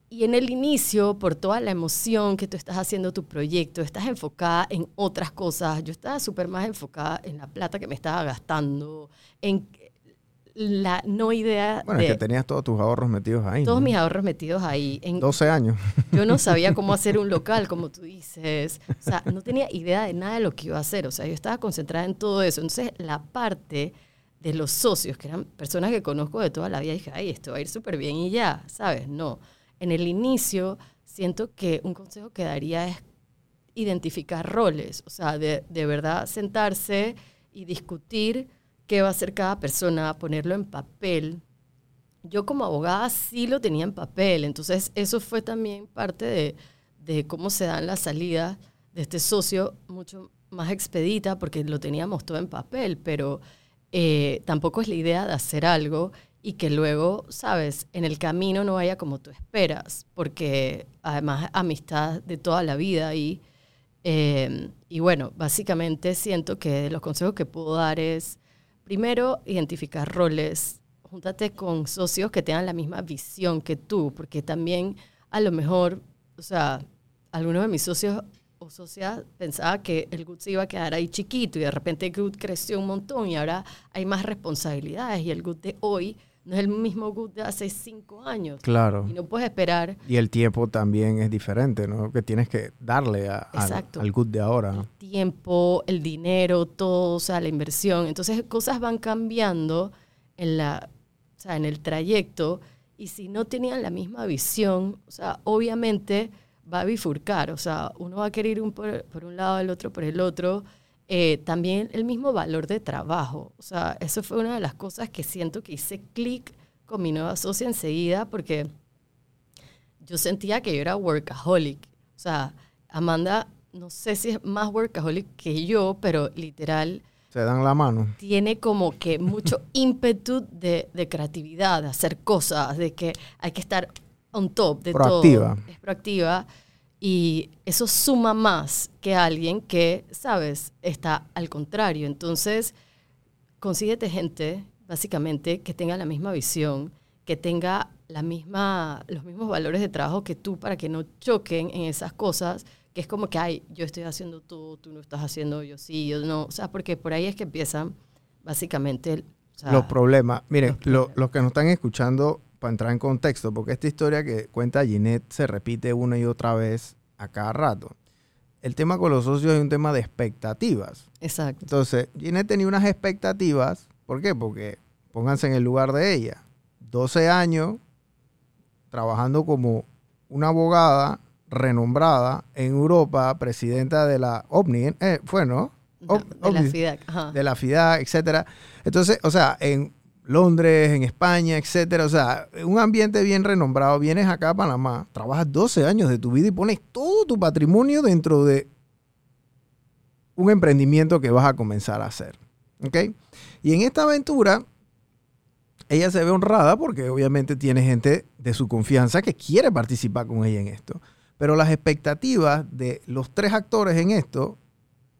y en el inicio, por toda la emoción que tú estás haciendo tu proyecto, estás enfocada en otras cosas. Yo estaba súper más enfocada en la plata que me estaba gastando, en la no idea Bueno, de es que tenías todos tus ahorros metidos ahí. todos ¿no? mis ahorros metidos ahí. En, 12 años. yo no sabía cómo hacer un local, como tú dices. O sea, no tenía idea de nada de lo que iba a hacer. O sea, yo estaba concentrada en todo eso. Entonces, la parte de los socios, que eran personas que conozco de toda la vida, dije, ay, esto va a ir súper bien y ya, ¿sabes? No. En el inicio, siento que un consejo que daría es identificar roles. O sea, de, de verdad sentarse y discutir qué va a hacer cada persona, ponerlo en papel. Yo como abogada sí lo tenía en papel, entonces eso fue también parte de, de cómo se dan las salidas de este socio mucho más expedita porque lo teníamos todo en papel, pero eh, tampoco es la idea de hacer algo y que luego, sabes, en el camino no vaya como tú esperas, porque además amistad de toda la vida y, eh, y bueno, básicamente siento que los consejos que puedo dar es, primero, identificar roles, júntate con socios que tengan la misma visión que tú, porque también a lo mejor, o sea, algunos de mis socios o socias pensaba que el GUT se iba a quedar ahí chiquito y de repente el GUT creció un montón y ahora hay más responsabilidades. Y el GUT de hoy no es el mismo GUT de hace cinco años. Claro. Y no puedes esperar Y el tiempo también es diferente, ¿no? Que tienes que darle a- al, Exacto. al good de ahora. el tiempo, el dinero, todo, o sea, la inversión. Entonces, cosas van cambiando en, la, o sea, en el trayecto y si no tenían la misma visión, o sea, obviamente va a bifurcar, o sea, uno va a querer ir un por, por un lado, el otro por el otro. Eh, también el mismo valor de trabajo, o sea, eso fue una de las cosas que siento que hice clic con mi nueva socia enseguida porque yo sentía que yo era workaholic. O sea, Amanda, no sé si es más workaholic que yo, pero literal Se dan la mano. tiene como que mucho ímpetu de, de creatividad, de hacer cosas, de que hay que estar on top de Proactiva. todo. Es proactiva. Y eso suma más que alguien que, sabes, está al contrario. Entonces, consíguete gente, básicamente, que tenga la misma visión, que tenga la misma, los mismos valores de trabajo que tú para que no choquen en esas cosas, que es como que, ay, yo estoy haciendo tú, tú no estás haciendo, yo sí, yo no. O sea, porque por ahí es que empiezan, básicamente, el- o sea, los problemas. Miren, los lo- los que nos están escuchando, para entrar en contexto, porque esta historia que cuenta Ginette se repite una y otra vez a cada rato. El tema con los socios es un tema de expectativas. Exacto. Entonces, Ginette tenía unas expectativas. ¿Por qué? Porque pónganse en el lugar de ella. 12 años trabajando como una abogada renombrada en Europa, presidenta de la OVNI, eh, fue, ¿no? De la. FIDAC. Ajá. de la FIDA, etcétera. Entonces, o sea, en Londres, en España, etcétera, o sea, un ambiente bien renombrado, vienes acá a Panamá, trabajas 12 años de tu vida y pones todo tu patrimonio dentro de un emprendimiento que vas a comenzar a hacer. ¿Ok? Y en esta aventura, ella se ve honrada porque obviamente tiene gente de su confianza que quiere participar con ella en esto. Pero las expectativas de los tres actores en esto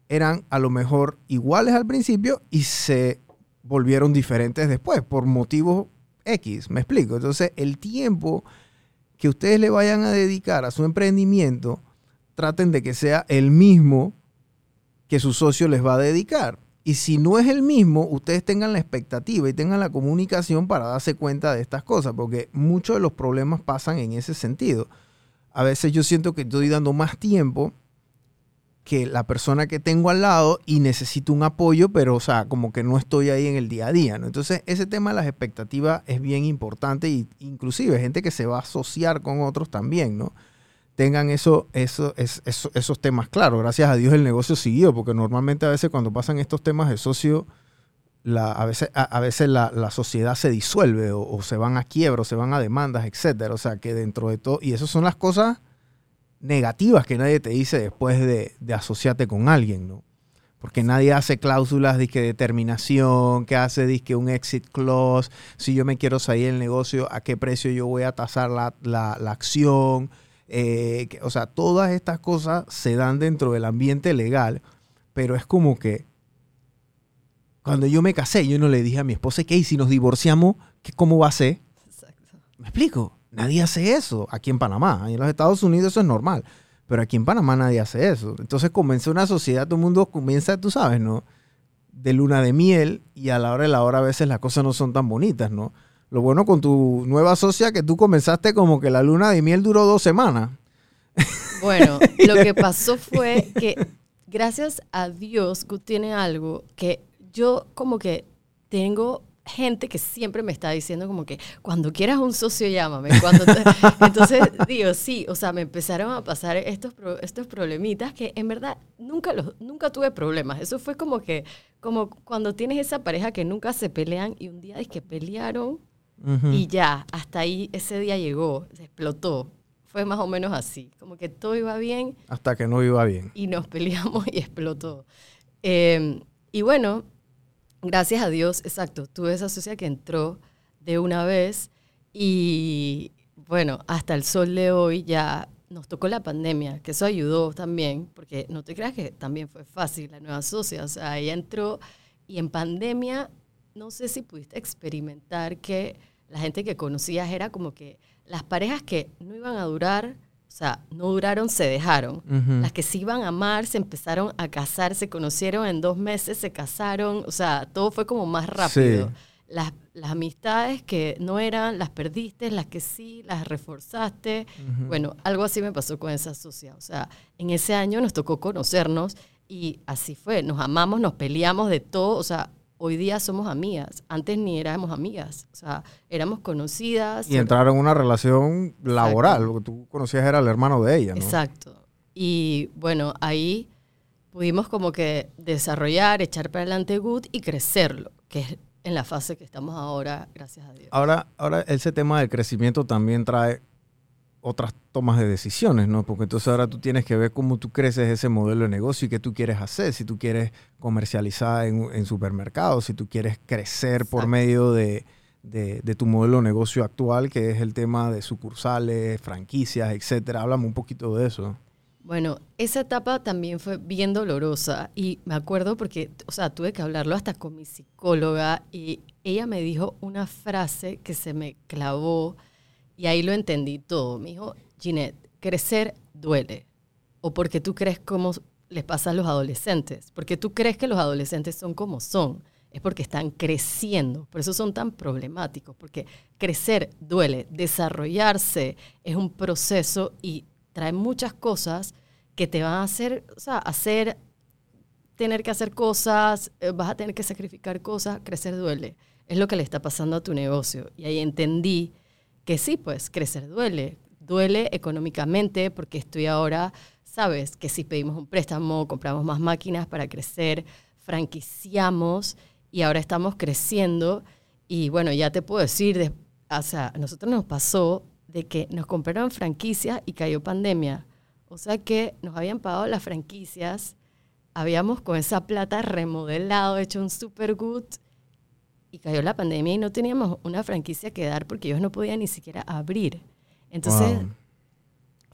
eran a lo mejor iguales al principio y se volvieron diferentes después por motivos X, me explico. Entonces, el tiempo que ustedes le vayan a dedicar a su emprendimiento, traten de que sea el mismo que su socio les va a dedicar. Y si no es el mismo, ustedes tengan la expectativa y tengan la comunicación para darse cuenta de estas cosas, porque muchos de los problemas pasan en ese sentido. A veces yo siento que estoy dando más tiempo que la persona que tengo al lado y necesito un apoyo, pero o sea, como que no estoy ahí en el día a día, ¿no? Entonces, ese tema de las expectativas es bien importante y inclusive gente que se va a asociar con otros también, ¿no? Tengan eso, eso, esos temas claros. Gracias a Dios el negocio siguió, porque normalmente a veces cuando pasan estos temas de socio, la, a veces, a, veces la, sociedad se disuelve o, o, se van a quiebra o se van a demandas, etcétera. O sea, que dentro de todo, y esas son las cosas negativas que nadie te dice después de, asociarte con alguien, ¿no? Porque nadie hace cláusulas de que determinación, que hace que un exit clause, si yo me quiero salir del negocio, a qué precio yo voy a tasar la, acción. Eh, o sea, todas estas cosas se dan dentro del ambiente legal, pero es como que cuando yo me casé, yo no le dije a mi esposa que si nos divorciamos, ¿cómo va a ser? Exacto. ¿Me explico? Nadie hace eso aquí en Panamá. En los Estados Unidos eso es normal. Pero aquí en Panamá nadie hace eso. Entonces comienza una sociedad, todo el mundo comienza, tú sabes, ¿no? De luna de miel y a la hora de la hora a veces las cosas no son tan bonitas, ¿no? Lo bueno con tu nueva socia que tú comenzaste como que la luna de miel duró dos semanas. Bueno, lo que pasó fue que gracias a Dios que tiene algo que yo como que tengo gente que siempre me está diciendo como que cuando quieras un socio llámame. Cuando Entonces digo, sí, o sea, me empezaron a pasar estos, estos problemitas que en verdad nunca, los, nunca tuve problemas. Eso fue como que, como cuando tienes esa pareja que nunca se pelean y un día es que pelearon y ya, hasta ahí ese día llegó, se explotó. Fue más o menos así, como que todo iba bien. Hasta que no iba bien. Y nos peleamos y explotó. Em, y bueno, gracias a Dios, exacto, tuve esa socia que entró de una vez y bueno, hasta el sol de hoy ya nos tocó la pandemia, que eso ayudó también, porque no te creas que también fue fácil la nueva socia, o sea, ella entró y en pandemia, no sé si pudiste experimentar que la gente que conocías era como que las parejas que no iban a durar, o sea, no duraron, se dejaron. Las que se iban a amar se empezaron a casar, se conocieron en dos meses, se casaron, o sea, todo fue como más rápido. Las, las, amistades que no eran, las perdiste, las que sí, las reforzaste. Bueno, algo así me pasó con esa socia. O sea, en ese año nos tocó conocernos y así fue. Nos amamos, nos peleamos de todo. O sea, hoy día somos amigas. Antes ni éramos amigas. O sea, éramos conocidas. Y entraron en una relación laboral. Lo que tú conocías era el hermano de ella, ¿no? Exacto. Y bueno, ahí pudimos como que desarrollar, echar para adelante Good y crecerlo, que es en la fase que estamos ahora, gracias a Dios. Ahora, ahora ese tema del crecimiento también trae otras tomas de decisiones, ¿no? Porque entonces ahora tú tienes que ver cómo tú creces ese modelo de negocio y qué tú quieres hacer, si tú quieres comercializar en, supermercados, si tú quieres crecer por medio de, tu modelo de negocio actual, que es el tema de sucursales, franquicias, etcétera. Háblame un poquito de eso. Bueno, esa etapa también fue bien dolorosa y me acuerdo porque, o sea, tuve que hablarlo hasta con mi psicóloga y ella me dijo una frase que se me clavó y ahí lo entendí todo. Me dijo, Ginette, crecer duele. O porque tú crees cómo les pasa a los adolescentes. Porque tú crees que los adolescentes son como son. Es porque están creciendo. Por eso son tan problemáticos. Porque crecer duele. Desarrollarse es un proceso y trae muchas cosas que te van a hacer, o sea, hacer, tener que hacer cosas, eh, vas a tener que sacrificar cosas. Crecer duele. Es lo que le está pasando a tu negocio. Y ahí entendí que sí, pues crecer duele. Duele económicamente porque estoy ahora, sabes, que si pedimos un préstamo, compramos más máquinas para crecer, franquiciamos y ahora estamos creciendo. Y bueno, ya te puedo decir, o sea, a nosotros nos pasó de que nos compraron franquicias y cayó pandemia. O sea que nos habían pagado las franquicias, habíamos con esa plata remodelado, hecho un super good y cayó la pandemia y no teníamos una franquicia que dar porque ellos no podían ni siquiera abrir. Entonces,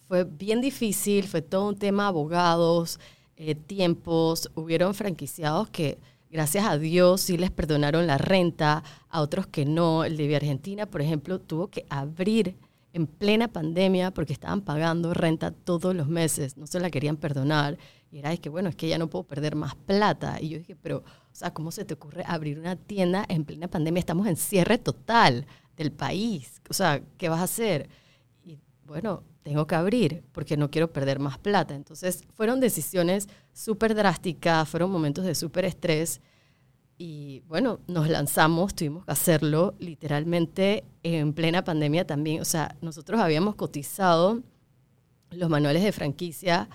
fue bien difícil, fue todo un tema abogados, eh, tiempos, hubieron franquiciados que gracias a Dios sí les perdonaron la renta, a otros que no. El de Argentina, por ejemplo, tuvo que abrir en plena pandemia porque estaban pagando renta todos los meses, no se la querían perdonar. Y era, es que bueno, es que ya no puedo perder más plata. Y yo dije, pero, sea, ¿cómo se te ocurre abrir una tienda en plena pandemia? Estamos en cierre total del país. O sea, ¿qué vas a hacer? Y bueno, tengo que abrir porque no quiero perder más plata. Entonces, fueron decisiones súper drásticas, fueron momentos de súper estrés. Y bueno, nos lanzamos, tuvimos que hacerlo literalmente en plena pandemia también. O sea, nosotros habíamos cotizado los manuales de franquicia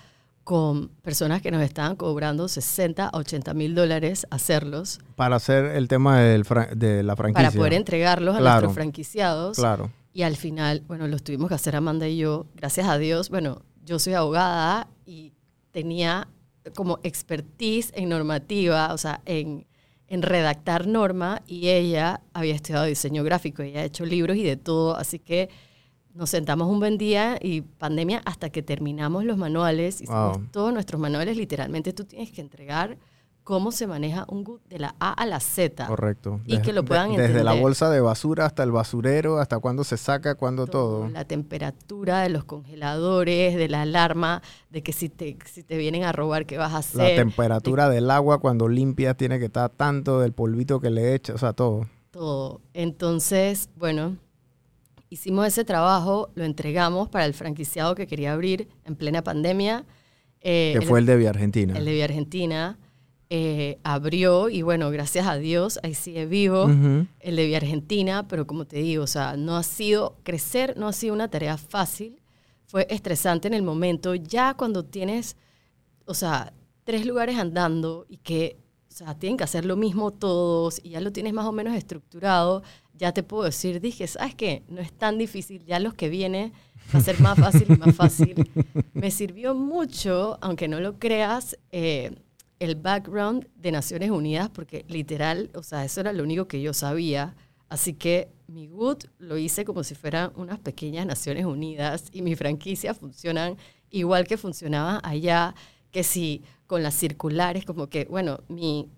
con personas que nos estaban cobrando 60 a 80 mil dólares hacerlos. Para hacer el tema del de la franquicia. Para poder entregarlos a nuestros franquiciados. Claro. Y al final, bueno, los tuvimos que hacer Amanda y yo. Gracias a Dios, bueno, yo soy abogada y tenía como expertise en normativa, o sea, en, en redactar norma y ella había estudiado diseño gráfico, ella ha hecho libros y de todo, así que nos sentamos un buen día y pandemia hasta que terminamos los manuales, hicimos todos nuestros manuales, literalmente tú tienes que entregar cómo se maneja un good de la A a la Z. Correcto. Y que lo puedan entender. Desde la bolsa de basura hasta el basurero, hasta cuándo se saca, cuándo todo, La temperatura de los congeladores, de la alarma, de que si te, si te vienen a robar, ¿qué vas a hacer? La temperatura del agua cuando limpias tiene que estar tanto, del polvito que le echas, o sea, todo. Todo. Entonces, bueno, Hicimos ese trabajo, lo entregamos para el franquiciado que quería abrir en plena pandemia. Eh, que fue el de Vía Argentina. El de Vía Argentina. Eh, abrió y bueno, gracias a Dios, ahí sigue vivo el de Vía Argentina, pero como te digo, o sea, no ha sido, crecer no ha sido una tarea fácil, fue estresante en el momento, ya cuando tienes, o sea, tres lugares andando y que, o sea, tienen que hacer lo mismo todos y ya lo tienes más o menos estructurado, ya te puedo decir, dije, ¿sabes qué? No es tan difícil, ya los que viene va a ser más fácil y más fácil. Me sirvió mucho, aunque no lo creas, eh, el background de Naciones Unidas, porque literal, o sea, eso era lo único que yo sabía. Así que mi good lo hice como si fueran unas pequeñas Naciones Unidas y mi franquicia funcionan igual que funcionaba allá, que si con las circulares, como que, bueno, mi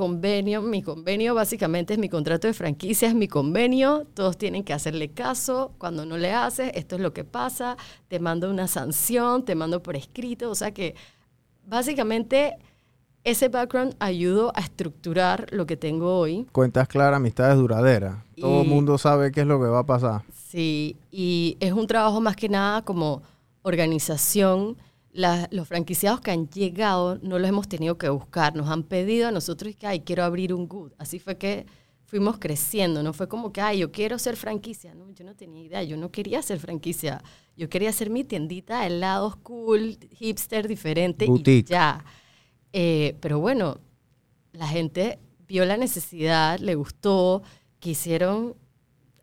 convenio, mi convenio básicamente es mi contrato de franquicia, es mi convenio, todos tienen que hacerle caso, cuando no le haces, esto es lo que pasa, te mando una sanción, te mando por escrito, o sea que básicamente ese background ayudó a estructurar lo que tengo hoy. Cuentas claras, amistades duraderas. Todo el mundo sabe qué es lo que va a pasar. Sí, y es un trabajo más que nada como organización los franquiciados que han llegado no los hemos tenido que buscar, nos han pedido a nosotros que, ay, quiero abrir un good. Así fue que fuimos creciendo, no fue como que, ay, yo quiero ser franquicia. No, yo no tenía idea, yo no quería ser franquicia. Yo quería hacer mi tiendita de helados cool, hipster, diferente y ya. Eh, pero bueno, la gente vio la necesidad, le gustó, quisieron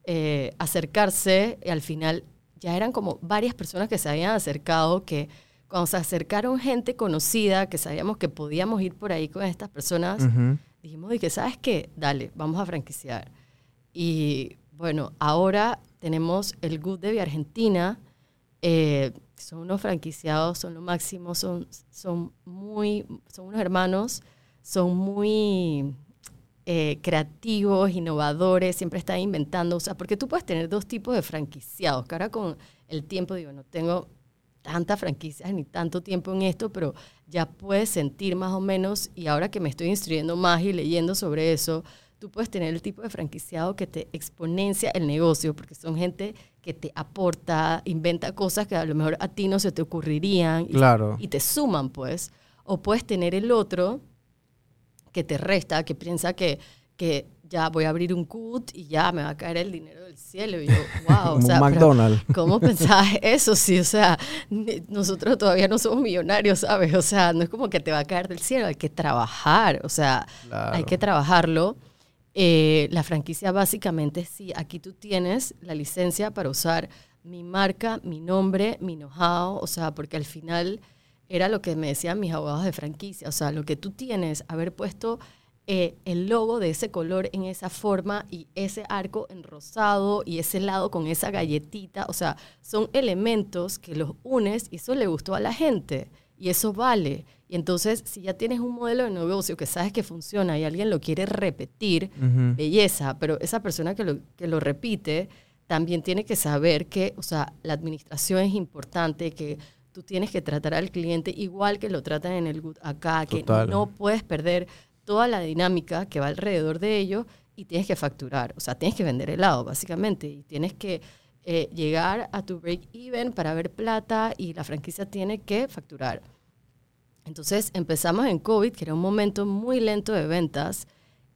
eh, acercarse y al final ya eran como varias personas que se habían acercado que cuando se acercaron gente conocida, que sabíamos que podíamos ir por ahí con estas personas, dijimos, y que sabes qué, dale, vamos a franquiciar. Y bueno, ahora tenemos el Good de Argentina, eh, son unos franquiciados, son lo máximo, son, son, muy, son unos hermanos, son muy eh, creativos, innovadores, siempre están inventando, o sea, porque tú puedes tener dos tipos de franquiciados, que ahora con el tiempo digo, no tengo tantas franquicias ni tanto tiempo en esto, pero ya puedes sentir más o menos, y ahora que me estoy instruyendo más y leyendo sobre eso, tú puedes tener el tipo de franquiciado que te exponencia el negocio, porque son gente que te aporta, inventa cosas que a lo mejor a ti no se te ocurrirían y, claro. y te suman, pues. O puedes tener el otro que te resta, que piensa que, que ya voy a abrir un cut y ya me va a caer el dinero del cielo. Y yo, wow, o sea, McDonald's. ¿cómo pensabas eso? Sí, o sea, nosotros todavía no somos millonarios, ¿sabes? O sea, no es como que te va a caer del cielo, hay que trabajar, o sea, hay que trabajarlo. Eh, la franquicia básicamente sí, aquí tú tienes la licencia para usar mi marca, mi nombre, mi know-how, o sea, porque al final era lo que me decían mis abogados de franquicia, o sea, lo que tú tienes, haber puesto eh, el logo de ese color en esa forma y ese arco en rosado y ese lado con esa galletita. O sea, son elementos que los unes y eso le gustó a la gente. Y eso vale. Y entonces, si ya tienes un modelo de negocio que sabes que funciona y alguien lo quiere repetir, belleza, pero esa persona que lo, que lo repite también tiene que saber que, o sea, la administración es importante, que tú tienes que tratar al cliente igual que lo tratan en el Good acá, que Total. no puedes perder toda la dinámica que va alrededor de ello y tienes que facturar, o sea, tienes que vender helado, básicamente, y tienes que eh, llegar a tu break even para ver plata y la franquicia tiene que facturar. Entonces empezamos en COVID, que era un momento muy lento de ventas,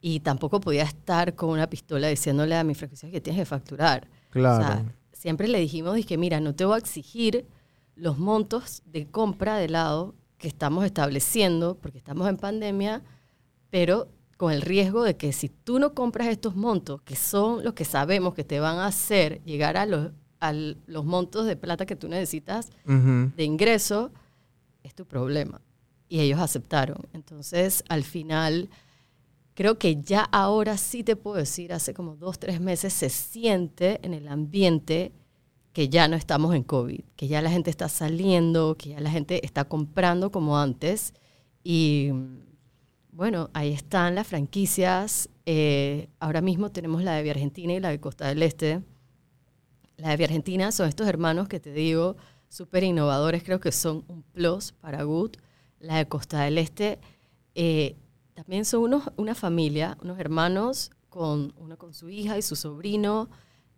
y tampoco podía estar con una pistola diciéndole a mi franquicia que tienes que facturar. Claro. O sea, siempre le dijimos, dije, mira, no te voy a exigir los montos de compra de helado que estamos estableciendo, porque estamos en pandemia, pero con el riesgo de que si tú no compras estos montos, que son los que sabemos que te van a hacer llegar a los, a los montos de plata que tú necesitas de ingreso, es tu problema. Y ellos aceptaron. Entonces, al final, creo que ya ahora sí te puedo decir, hace como dos, tres meses se siente en el ambiente que ya no estamos en COVID, que ya la gente está saliendo, que ya la gente está comprando como antes. Y bueno, ahí están las franquicias. Eh, ahora mismo tenemos la de Vía Argentina y la de Costa del Este. La de Vía Argentina son estos hermanos que te digo, súper innovadores, creo que son un plus para Good. La de Costa del Este eh, también son unos, una familia, unos hermanos, con uno con su hija y su sobrino.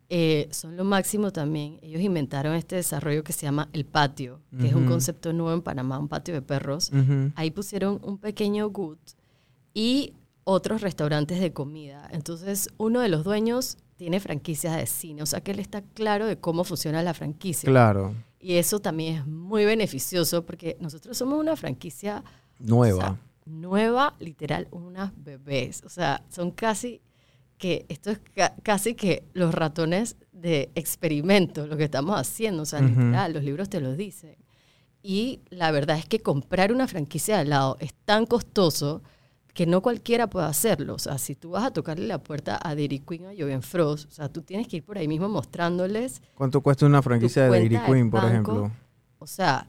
eh, son lo máximo también. Ellos inventaron este desarrollo que se llama El Patio, que es un concepto nuevo en Panamá, un patio de perros. Ahí pusieron un pequeño Good y otros restaurantes de comida. Entonces, uno de los dueños tiene franquicias de cine, o sea que él está claro de cómo funciona la franquicia. Claro. Y eso también es muy beneficioso porque nosotros somos una franquicia Nueva. o sea, nueva, literal, unas bebés. O sea, son casi que, esto es ca- casi que los ratones de experimento, lo que estamos haciendo. O sea, literal, los libros te lo dicen. Y la verdad es que comprar una franquicia de helado es tan costoso que no cualquiera puede hacerlo. O sea, si tú vas a tocarle la puerta a Dairy Queen a Joven Frost, o sea, tú tienes que ir por ahí mismo mostrándoles ¿Cuánto cuesta una franquicia de Dairy Queen, por ejemplo? o sea,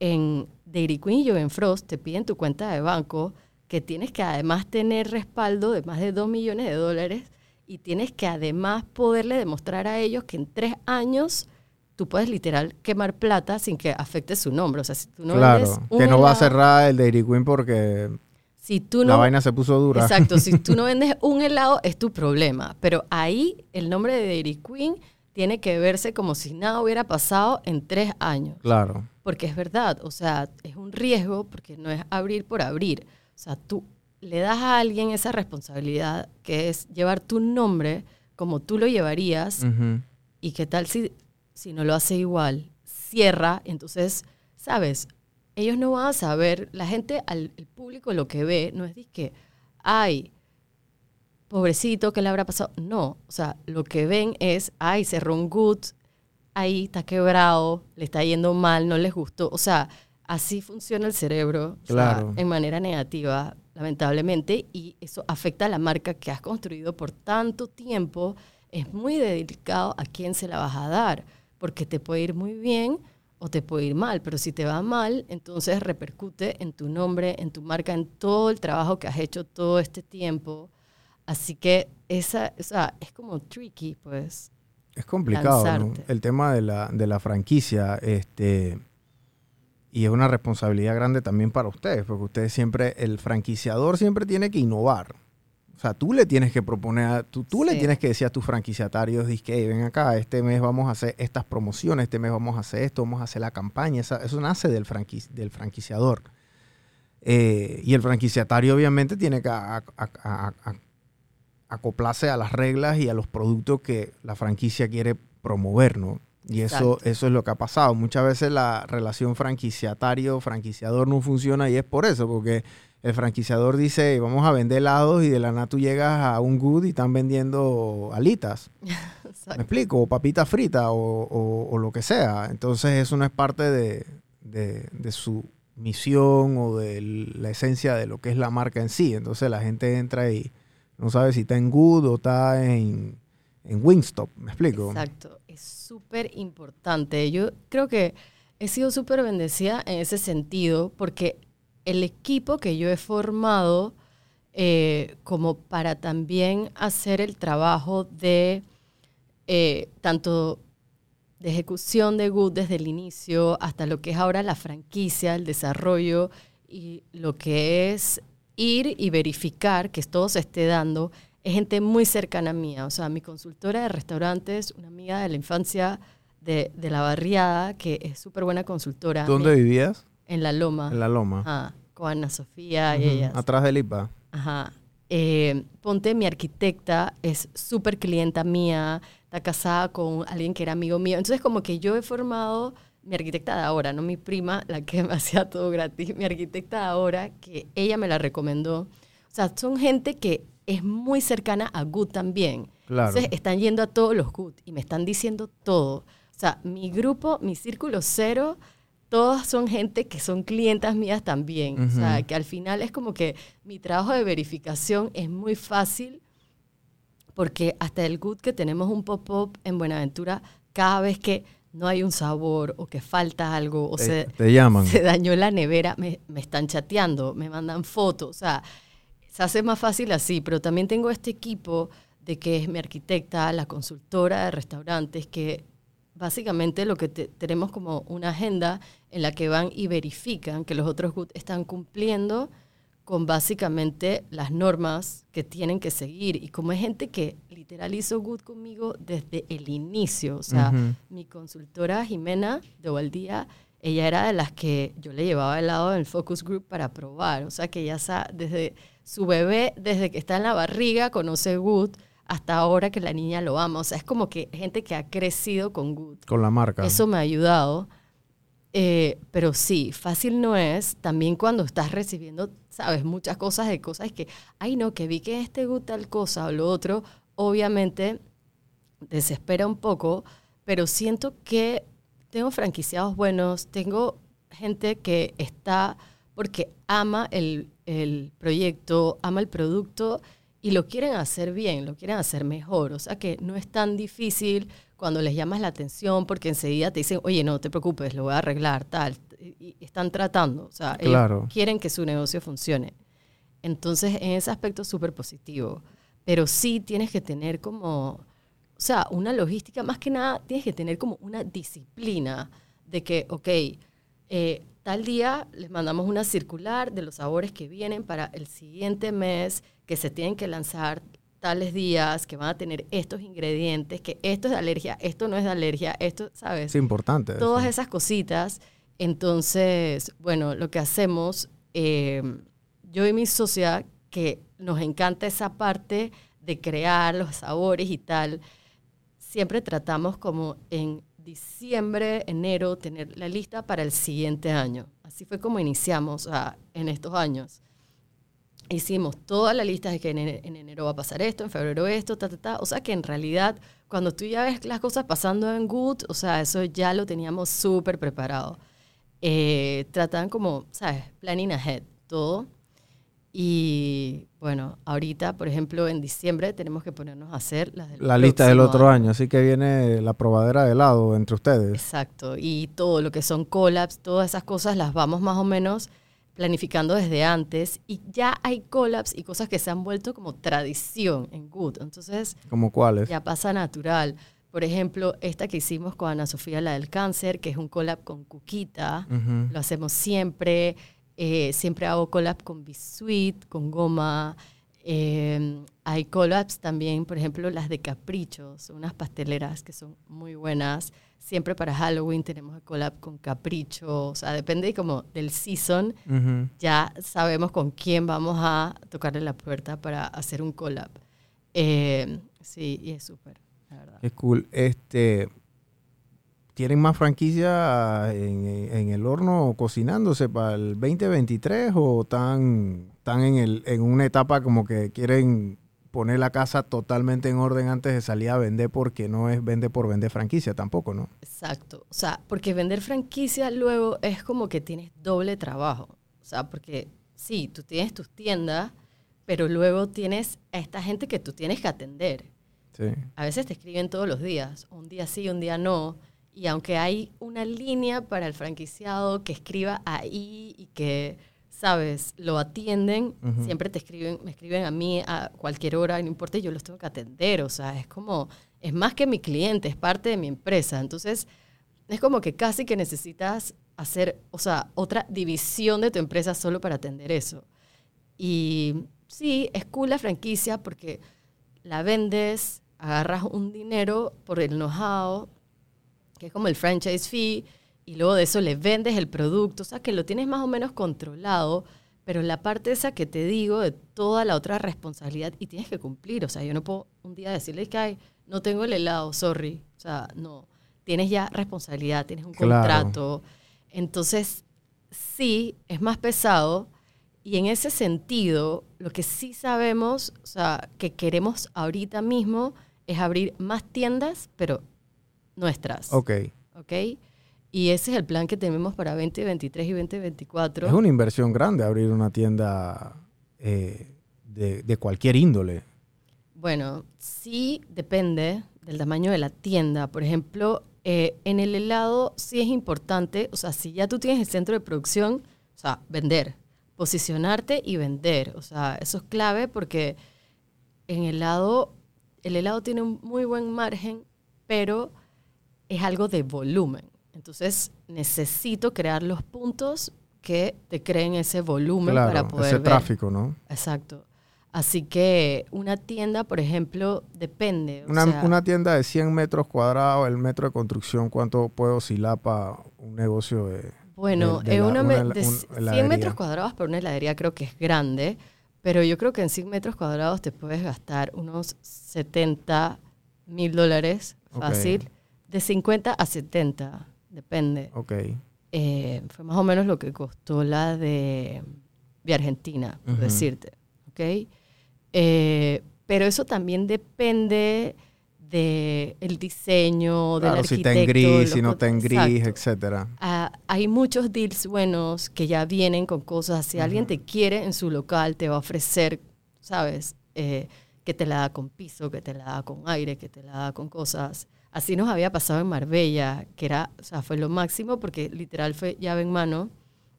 en Dairy Queen y Joven Frost te piden tu cuenta de banco que tienes que además tener respaldo de más de 2 millones de dólares y tienes que además poderle demostrar a ellos que en tres años tú puedes literal quemar plata sin que afecte su nombre. O sea, si tú no vendes claro. un Que no va a helado- cerrar el Dairy Queen porque si tú la no, vaina se puso dura. Exacto, si tú no vendes un helado es tu problema, pero ahí el nombre de Dairy Queen tiene que verse como si nada hubiera pasado en tres años. Claro. Porque es verdad, o sea, es un riesgo porque no es abrir por abrir. O sea, tú le das a alguien esa responsabilidad que es llevar tu nombre como tú lo llevarías y qué tal si, si no lo hace igual, cierra, entonces, ¿sabes? Ellos no van a saber, la gente, al, el público lo que ve no es que, ay, pobrecito, ¿qué le habrá pasado? No, o sea, lo que ven es, ay, cerró un good, ahí está quebrado, le está yendo mal, no les gustó. O sea, así funciona el cerebro, o sea, Claro. en manera negativa, lamentablemente, y eso afecta a la marca que has construido por tanto tiempo. Es muy delicado a quién se la vas a dar, porque te puede ir muy bien o te puede ir mal, pero si te va mal, entonces repercute en tu nombre, en tu marca, en todo el trabajo que has hecho todo este tiempo. Así que esa, o sea, es como tricky, pues. Es complicado, ¿no? El tema de la, de la franquicia, este, y es una responsabilidad grande también para ustedes, porque ustedes siempre, el franquiciador siempre tiene que innovar. O sea, tú le tienes que proponer, tú, tú le Sí. tienes que decir a tus franquiciatarios, que "Hey, ven acá, este mes vamos a hacer estas promociones, este mes vamos a hacer esto, vamos a hacer la campaña. Esa- eso nace del, franquici- del franquiciador. Eh, y el franquiciatario obviamente tiene que a- a- a- a- acoplarse a las reglas y a los productos que la franquicia quiere promover, ¿no? Y eso, Exacto. eso es lo que ha pasado. Muchas veces la relación franquiciatario-franquiciador no funciona y es por eso, porque el franquiciador dice, vamos a vender helados y de la nada tú llegas a un good y están vendiendo alitas. ¿Me explico? O papitas fritas o, o- o lo que sea. Entonces eso no es parte de, de- de su misión o de la esencia de lo que es la marca en sí. Entonces la gente entra y no sabe si está en Good o está en, en Wingstop. ¿Me explico? Exacto, es súper importante. Yo creo que he sido súper bendecida en ese sentido porque el equipo que yo he formado eh, como para también hacer el trabajo de eh, tanto de ejecución de Good desde el inicio hasta lo que es ahora la franquicia, el desarrollo y lo que es ir y verificar que todo se esté dando, es gente muy cercana a mí. O sea, mi consultora de restaurantes, una amiga de la infancia de, de la barriada, que es súper buena consultora. ¿Dónde vivías? En La Loma. En La Loma. Ajá, con Ana Sofía y Ujú, ellas. Atrás del IPA. Ajá. Eh, ponte, mi arquitecta es súper clienta mía, está casada con alguien que era amigo mío. Entonces, como que yo he formado mi arquitecta de ahora, no mi prima, la que me hacía todo gratis, mi arquitecta de ahora, que ella me la recomendó. O sea, son gente que es muy cercana a Good también. Claro. Entonces, están yendo a todos los Good y me están diciendo todo. O sea, mi grupo, mi círculo cero, todos son gente que son clientas mías también. O sea, que al final es como que mi trabajo de verificación es muy fácil porque hasta el good que tenemos un pop-up en Buenaventura, cada vez que no hay un sabor o que falta algo o Te, se, te llaman. se dañó la nevera, me, me están chateando, me mandan fotos, o sea, se hace más fácil así, pero también tengo este equipo de que es mi arquitecta, la consultora de restaurantes, que básicamente lo que te- tenemos como una agenda en la que van y verifican que los otros good están cumpliendo con básicamente las normas que tienen que seguir. Y como es gente que literal hizo good conmigo desde el inicio, o sea, mi consultora Jimena de Ovaldía, ella era de las que yo le llevaba helado en el focus group para probar. O sea, que ella sa- desde su bebé, desde que está en la barriga, conoce Good, hasta ahora que la niña lo ama. O sea, es como que gente que ha crecido con Good. Con la marca. Eso me ha ayudado. Eh, pero sí, fácil no es. También cuando estás recibiendo, sabes, muchas cosas de cosas que, ay no, que vi que este tal cosa o lo otro, obviamente desespera un poco, pero siento que tengo franquiciados buenos, tengo gente que está porque ama el, el proyecto, ama el producto y lo quieren hacer bien, lo quieren hacer mejor. O sea que no es tan difícil cuando les llamas la atención porque enseguida te dicen, oye, no te preocupes, lo voy a arreglar, tal. Y están tratando, o sea, ellos quieren que su negocio funcione. Entonces, en ese aspecto, súper positivo. Pero sí tienes que tener como, o sea, una logística, más que nada, tienes que tener como una disciplina de que, ok, eh, tal día les mandamos una circular de los sabores que vienen para el siguiente mes, que se tienen que lanzar tales días, que van a tener estos ingredientes, que esto es de alergia, esto no es de alergia, esto, ¿sabes? Es importante. todas eso. esas cositas. Entonces, bueno, lo que hacemos, eh, yo y mi socia, que nos encanta esa parte de crear los sabores y tal, siempre tratamos como en diciembre, enero, tener la lista para el siguiente año. Así fue como iniciamos ah, en estos años. Hicimos toda la lista de que en, en enero va a pasar esto, en febrero esto, ta, ta, ta. O sea que en realidad, cuando tú ya ves las cosas pasando en Good, o sea, eso ya lo teníamos súper preparado. Eh, tratan como, ¿sabes? Planning ahead, todo. Y bueno, ahorita, por ejemplo, en diciembre tenemos que ponernos a hacer las del La lista del otro año. Así que viene la probadera de helado entre ustedes. Exacto, y todo lo que son collabs, todas esas cosas las vamos más o menos planificando desde antes y ya hay collabs y cosas que se han vuelto como tradición en Good. Entonces ¿Como cuáles? ya pasa natural. Por ejemplo, esta que hicimos con Ana Sofía, la del cáncer, que es un collab con Cuquita. Lo hacemos siempre. Eh, siempre hago collab con Biscuit, con Goma. Eh, hay collabs también, por ejemplo, las de Capricho. Son unas pasteleras que son muy buenas. Siempre para Halloween tenemos el collab con Capricho. O sea, depende como del season. Ujú. Ya sabemos con quién vamos a tocarle la puerta para hacer un collab. Eh, sí, y es súper, la verdad. Qué cool. Este, ¿Tienen más franquicia en, en el horno cocinándose para el 2023 o están, están en, el, en una etapa como que quieren poner la casa totalmente en orden antes de salir a vender porque no es vende por vender franquicia tampoco, ¿no? Exacto. O sea, porque vender franquicia luego es como que tienes doble trabajo. O sea, porque sí, tú tienes tus tiendas, pero luego tienes a esta gente que tú tienes que atender. Sí. A veces te escriben todos los días, un día sí, un día no, Y aunque hay una línea para el franquiciado que escriba ahí y que, sabes, lo atienden, siempre te escriben, me escriben a mí a cualquier hora, no importa, yo los tengo que atender. O sea, es como, es más que mi cliente, es parte de mi empresa. Entonces, es como que casi que necesitas hacer, o sea, otra división de tu empresa solo para atender eso. Y sí, es cool la franquicia porque la vendes, agarras un dinero por el know-how, que es como el franchise fee, y luego de eso le vendes el producto, o sea, que lo tienes más o menos controlado, pero la parte esa que te digo de toda la otra responsabilidad y tienes que cumplir, o sea, yo no puedo un día decirles que ay, no tengo el helado, sorry, o sea, no, tienes ya responsabilidad, tienes un Claro. contrato, entonces sí, es más pesado, y en ese sentido, lo que sí sabemos, o sea, que queremos ahorita mismo es abrir más tiendas, pero nuestras. Ok. ¿Ok? Y ese es el plan que tenemos para 2023 y 2024. Es una inversión grande abrir una tienda eh, de, de cualquier índole. Bueno, sí depende del tamaño de la tienda. Por ejemplo, eh, en el helado sí es importante, o sea, si ya tú tienes el centro de producción, o sea, vender, posicionarte y vender. O sea, eso es clave porque en helado, el helado tiene un muy buen margen, pero es algo de volumen. Entonces, necesito crear los puntos que te creen ese volumen Claro, para poder ese ver. tráfico, ¿no? Exacto. Así que una tienda, por ejemplo, depende. o Una, sea, una tienda de 100 metros cuadrados, el metro de construcción, ¿cuánto puede oscilar para un negocio de... bueno, de- de la- una, una me- hela- de un- 100 heladería? metros cuadrados para una heladería creo que es grande, pero yo creo que en 100 metros cuadrados te puedes gastar unos 70 mil dólares fácil, de 50 a 70, depende. Ok. Eh, fue más o menos lo que costó la de, de Argentina, por decirte. ¿ok? Eh, pero eso también depende del el diseño, del Claro, si está en de gris, si no está en gris, etcétera. Ah, hay muchos deals buenos que ya vienen con cosas. Si alguien te quiere en su local, te va a ofrecer, ¿sabes? Eh, que te la da con piso, que te la da con aire, que te la da con cosas. Así nos había pasado en Marbella, que era, o sea, fue lo máximo porque literal fue llave en mano.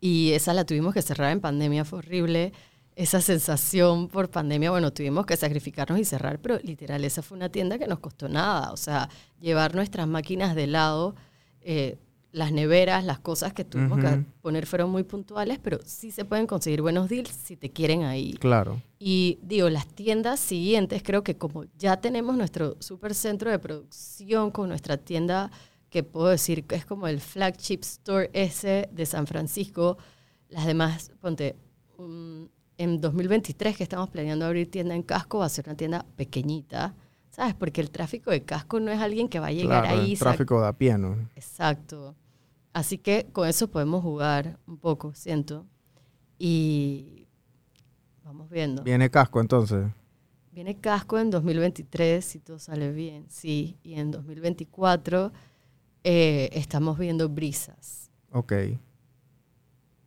Y esa la tuvimos que cerrar en pandemia, fue horrible. Esa sensación por pandemia, bueno, tuvimos que sacrificarnos y cerrar, pero literal, esa fue una tienda que nos costó nada. O sea, llevar nuestras máquinas de helado, eh, las neveras, las cosas que tuvimos que poner fueron muy puntuales, pero sí se pueden conseguir buenos deals si te quieren ahí. Claro. Y digo, las tiendas siguientes, creo que como ya tenemos nuestro super centro de producción con nuestra tienda, que puedo decir que es como el flagship store ese de San Francisco, las demás, ponte, mm, en 2023 que estamos planeando abrir tienda en Casco, va a ser una tienda pequeñita, ¿sabes? Porque el tráfico de Casco no es alguien que va a llegar Claro, ahí. el tráfico de a pie, ¿no? Exacto. Así que con eso podemos jugar un poco, siento. Y vamos viendo. Viene casco entonces. Viene casco en 2023, si todo sale bien, sí. Y en 2024 eh, estamos viendo brisas. Ok.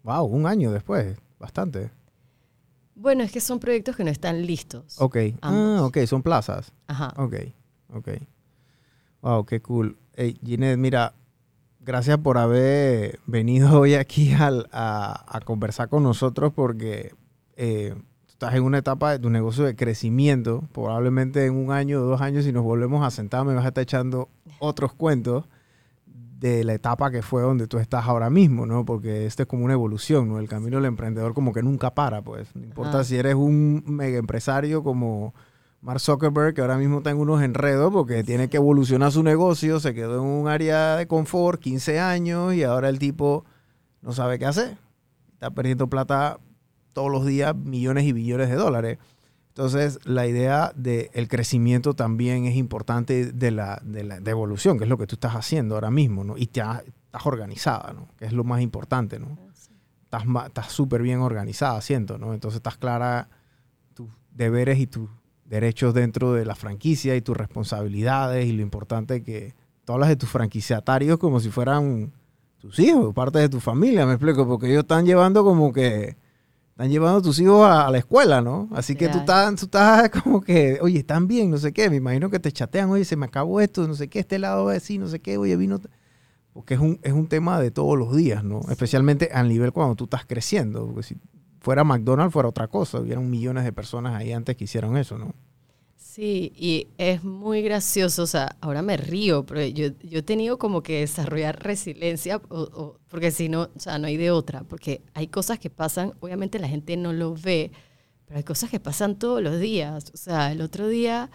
Wow, un año después. Bastante. Bueno, es que son proyectos que no están listos. Ok. Ah, Ambos. ok, son plazas. Ajá. Ok, ok. Wow, qué cool. Hey, Ginette, mira, gracias por haber venido hoy aquí al- a, a conversar con nosotros porque eh, tú estás en una etapa de tu negocio de crecimiento. Probablemente en un año o dos años, si nos volvemos a sentar, me vas a estar echando otros cuentos de la etapa que fue donde tú estás ahora mismo, ¿no? Porque esto es como una evolución, ¿no? El camino del emprendedor como que nunca para, pues. No importa Ajá. si eres un mega empresario como Mark Zuckerberg, que ahora mismo está en unos enredos porque tiene que evolucionar su negocio, se quedó en un área de confort 15 años y ahora el tipo no sabe qué hacer. Está perdiendo plata todos los días, millones y billones de dólares. Entonces, la idea del crecimiento también es importante de la, de la de evolución, que es lo que tú estás haciendo ahora mismo, ¿no? Y te ha- estás organizada, ¿no? Que es lo más importante, ¿no? Estás ma- estás súper bien organizada, siento, ¿no? Entonces, estás clara tus deberes y tus derechos dentro de la franquicia y tus responsabilidades y lo importante que tú hablas de tus franquiciatarios como si fueran tus hijos, parte de tu familia, me explico, porque ellos están llevando como que están llevando a tus hijos a, a la escuela, ¿no? Así que tú estás, tú estás como que, oye, están bien, no sé qué. Me imagino que te chatean, oye, se me acabó esto, no sé qué, este lado de así, no sé qué, oye, vino. Porque es un, es un tema de todos los días, ¿no? Especialmente al nivel cuando tú estás creciendo. Porque si fuera McDonald's, fuera otra cosa. Hubieran millones de personas ahí antes que hicieron eso, ¿no? Sí, y es muy gracioso, o sea, ahora me río, pero yo, yo he tenido como que desarrollar resiliencia, o- o- porque si no, o sea, no hay de otra, porque hay cosas que pasan, obviamente la gente no lo ve, pero hay cosas que pasan todos los días. O sea, el otro día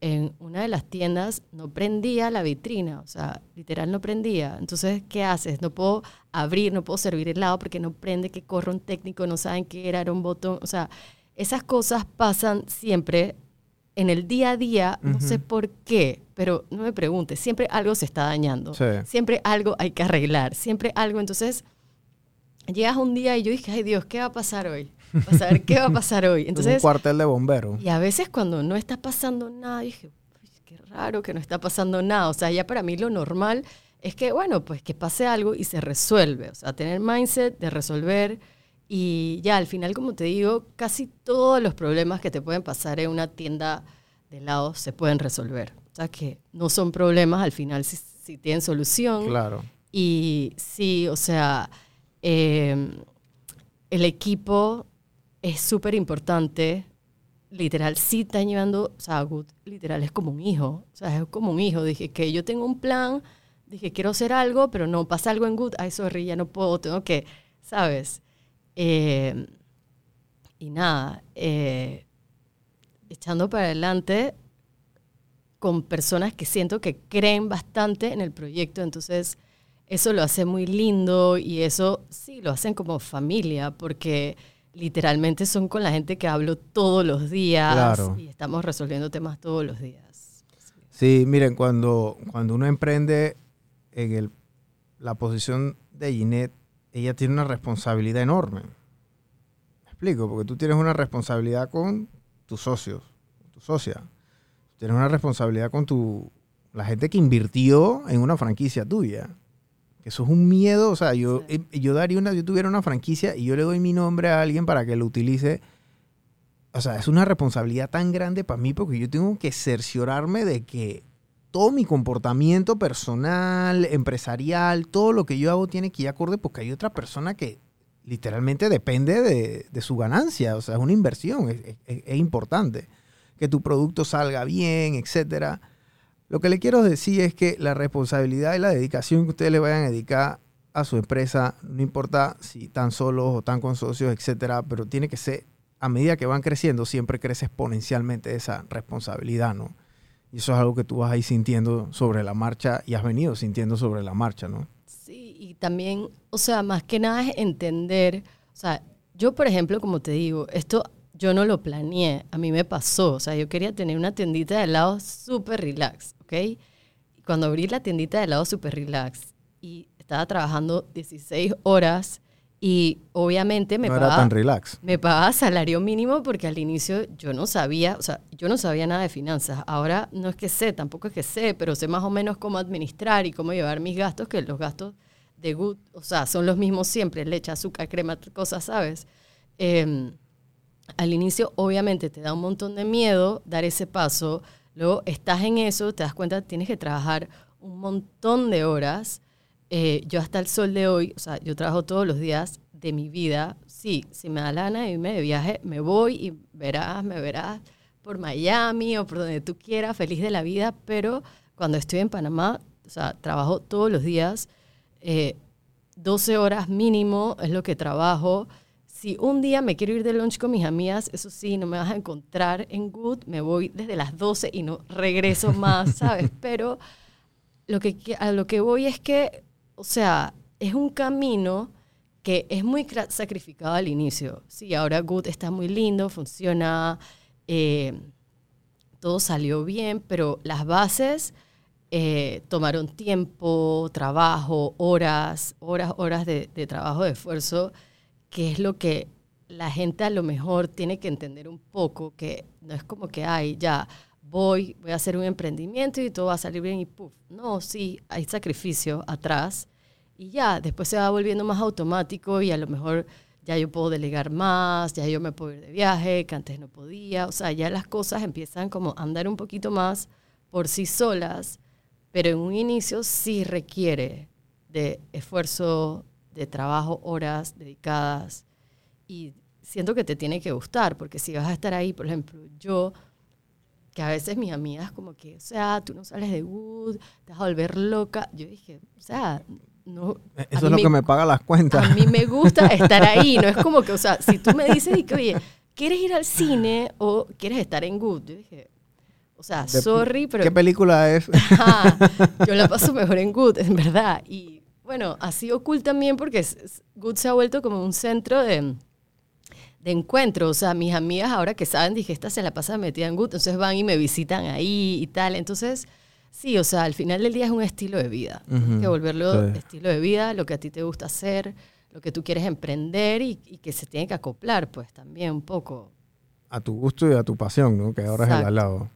en una de las tiendas no prendía la vitrina, o sea, literal no prendía. Entonces, ¿qué haces? No puedo abrir, no puedo servir helado porque no prende, que corre un técnico, no saben qué era, era un botón. O sea, esas cosas pasan siempre en el día a día, no sé por qué, pero no me preguntes, siempre algo se está dañando. Sí. Siempre algo hay que arreglar, siempre algo. Entonces, llegas un día y yo dije, ay Dios, ¿qué va a pasar hoy? A qué va a pasar hoy. es un Entonces, cuartel de bomberos. y a veces cuando no está pasando nada, dije, "Uy, qué raro que no está pasando nada. O sea, ya para mí lo normal es que, bueno, pues que pase algo y se resuelve. O sea, tener mindset de resolver. Y ya al final, como te digo, casi todos los problemas que te pueden pasar en una tienda de helados se pueden resolver. O sea, que no son problemas al final si, si tienen solución. Claro. Y sí, o sea, eh, el equipo es súper importante. Literal, sí están llevando, o sea, Good literal es como un hijo. O sea, es como un hijo. Dije que yo tengo un plan, dije quiero hacer algo, pero no pasa algo en Good. Ay, sorry, ya no puedo, tengo que, ¿sabes? Eh, y nada, eh, echando para adelante con personas que siento que creen bastante en el proyecto, entonces eso lo hace muy lindo y eso sí lo hacen como familia, porque literalmente son con la gente que hablo todos los días Claro. y estamos resolviendo temas todos los días. Sí, miren, cuando, cuando uno emprende en el, la posición de Ginette, ella tiene una responsabilidad enorme. Me explico, porque tú tienes una responsabilidad con tus socios, tu socia. Tienes una responsabilidad con tu, la gente que invirtió en una franquicia tuya. Eso es un miedo, o sea, yo, eh, yo daría una, yo tuviera una franquicia y yo le doy mi nombre a alguien para que lo utilice. O sea, es una responsabilidad tan grande para mí porque yo tengo que cerciorarme de que todo mi comportamiento personal, empresarial, todo lo que yo hago tiene que ir acorde porque hay otra persona que literalmente depende de, de su ganancia. O sea, es una inversión, es, es- importante. Que tu producto salga bien, etcétera. Lo que le quiero decir es que la responsabilidad y la dedicación que ustedes le vayan a dedicar a su empresa, no importa si están solos o están con socios, etcétera, pero tiene que ser, a medida que van creciendo, siempre crece exponencialmente esa responsabilidad, ¿no? Y eso es algo que tú vas ahí sintiendo sobre la marcha y has venido sintiendo sobre la marcha, ¿no? Sí, y también, o sea, más que nada es entender, o sea, yo por ejemplo, como te digo, esto yo no lo planeé, a mí me pasó, o sea, yo quería tener una tiendita de helados súper relax, ¿ok? Y cuando abrí la tiendita de helados súper relax y estaba trabajando 16 horas y obviamente me no era pagaba, tan relax. me pagaba salario mínimo porque al inicio yo no sabía, o sea, yo no sabía nada de finanzas. Ahora no es que sé, tampoco es que sé, pero sé más o menos cómo administrar y cómo llevar mis gastos, que los gastos de Good, o sea, son los mismos siempre, leche, azúcar, crema, cosas, ¿sabes? Eh, al inicio obviamente te da un montón de miedo dar ese paso, luego estás en eso, te das cuenta, tienes que trabajar un montón de horas. Eh, yo hasta el sol de hoy, o sea, yo trabajo todos los días de mi vida. Sí, si me da la gana de irme de viaje, me voy y verás, me verás por Miami o por donde tú quieras, feliz de la vida, pero cuando estoy en Panamá, o sea, trabajo todos los días, eh, 12 horas mínimo es lo que trabajo. Si un día me quiero ir de lunch con mis amigas, eso sí, no me vas a encontrar en Good, me voy desde las 12 y no regreso más, ¿sabes? Pero lo que, a lo que voy es que, o sea, es un camino que es muy sacrificado al inicio. Sí, ahora Good está muy lindo, funciona, eh, todo salió bien, pero las bases eh, tomaron tiempo, trabajo, horas, horas, horas de, de trabajo, de esfuerzo, que es lo que la gente a lo mejor tiene que entender un poco, que no es como que, ay, ya voy, voy a hacer un emprendimiento y todo va a salir bien y puff. No, sí, hay sacrificio atrás y ya, después se va volviendo más automático y a lo mejor ya yo puedo delegar más, ya yo me puedo ir de viaje, que antes no podía. O sea, ya las cosas empiezan como a andar un poquito más por sí solas, pero en un inicio sí requiere de esfuerzo, de trabajo, horas dedicadas. Y siento que te tiene que gustar, porque si vas a estar ahí, por ejemplo, yo, que a veces mis amigas como que, o sea, tú no sales de Wood, te vas a volver loca. Yo dije, o sea, no. Eh, Eso es lo que me paga las cuentas. A mí me gusta estar ahí, no es como que, o sea, si tú me dices que, oye, ¿quieres ir al cine o quieres estar en Good? Yo dije, o sea, sorry, pero... ¿Qué película es? yo la paso mejor en Good, en verdad. Y bueno, ha sido cool también porque Good se ha vuelto como un centro de, de encuentro. O sea, mis amigas ahora que saben, dije, esta se la pasa metida en Good, entonces van y me visitan ahí y tal. Entonces Sí, o sea, al final del día es un estilo de vida. que volverlo estilo de vida, lo que a ti te gusta hacer, lo que tú quieres emprender y, que se tiene que acoplar, pues también un poco. A tu gusto y a tu pasión, ¿no? Que ahora es el al lado.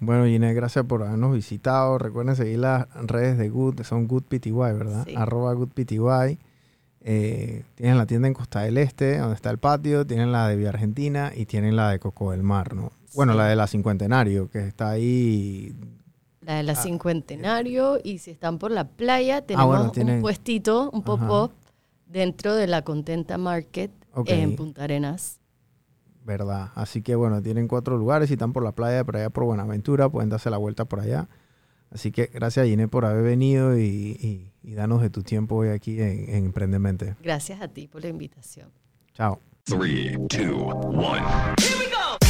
Bueno, Ginés, gracias por habernos visitado. Recuerden seguir las redes de Good, son GoodPTY, ¿verdad? Arroba GoodPTY. Eh, tienen la tienda en Costa del Este, donde está el patio, tienen la de Vía Argentina y tienen la de Coco del Mar, ¿no? Bueno, la de la Cincuentenario, que está ahí la de la ah, Cincuentenario, y si están por la playa, ah, tenemos un puestito, un pop-up, dentro de la Contenta Market en Punta Arenas. Verdad. Así que bueno, tienen cuatro lugares. Si están por la playa, por allá por Buenaventura, pueden darse la vuelta por allá. Así que gracias, Gine, por haber venido y, y, darnos de tu tiempo hoy aquí en, en Emprendemente. Gracias a ti por la invitación. Chao. 3, 2, 1.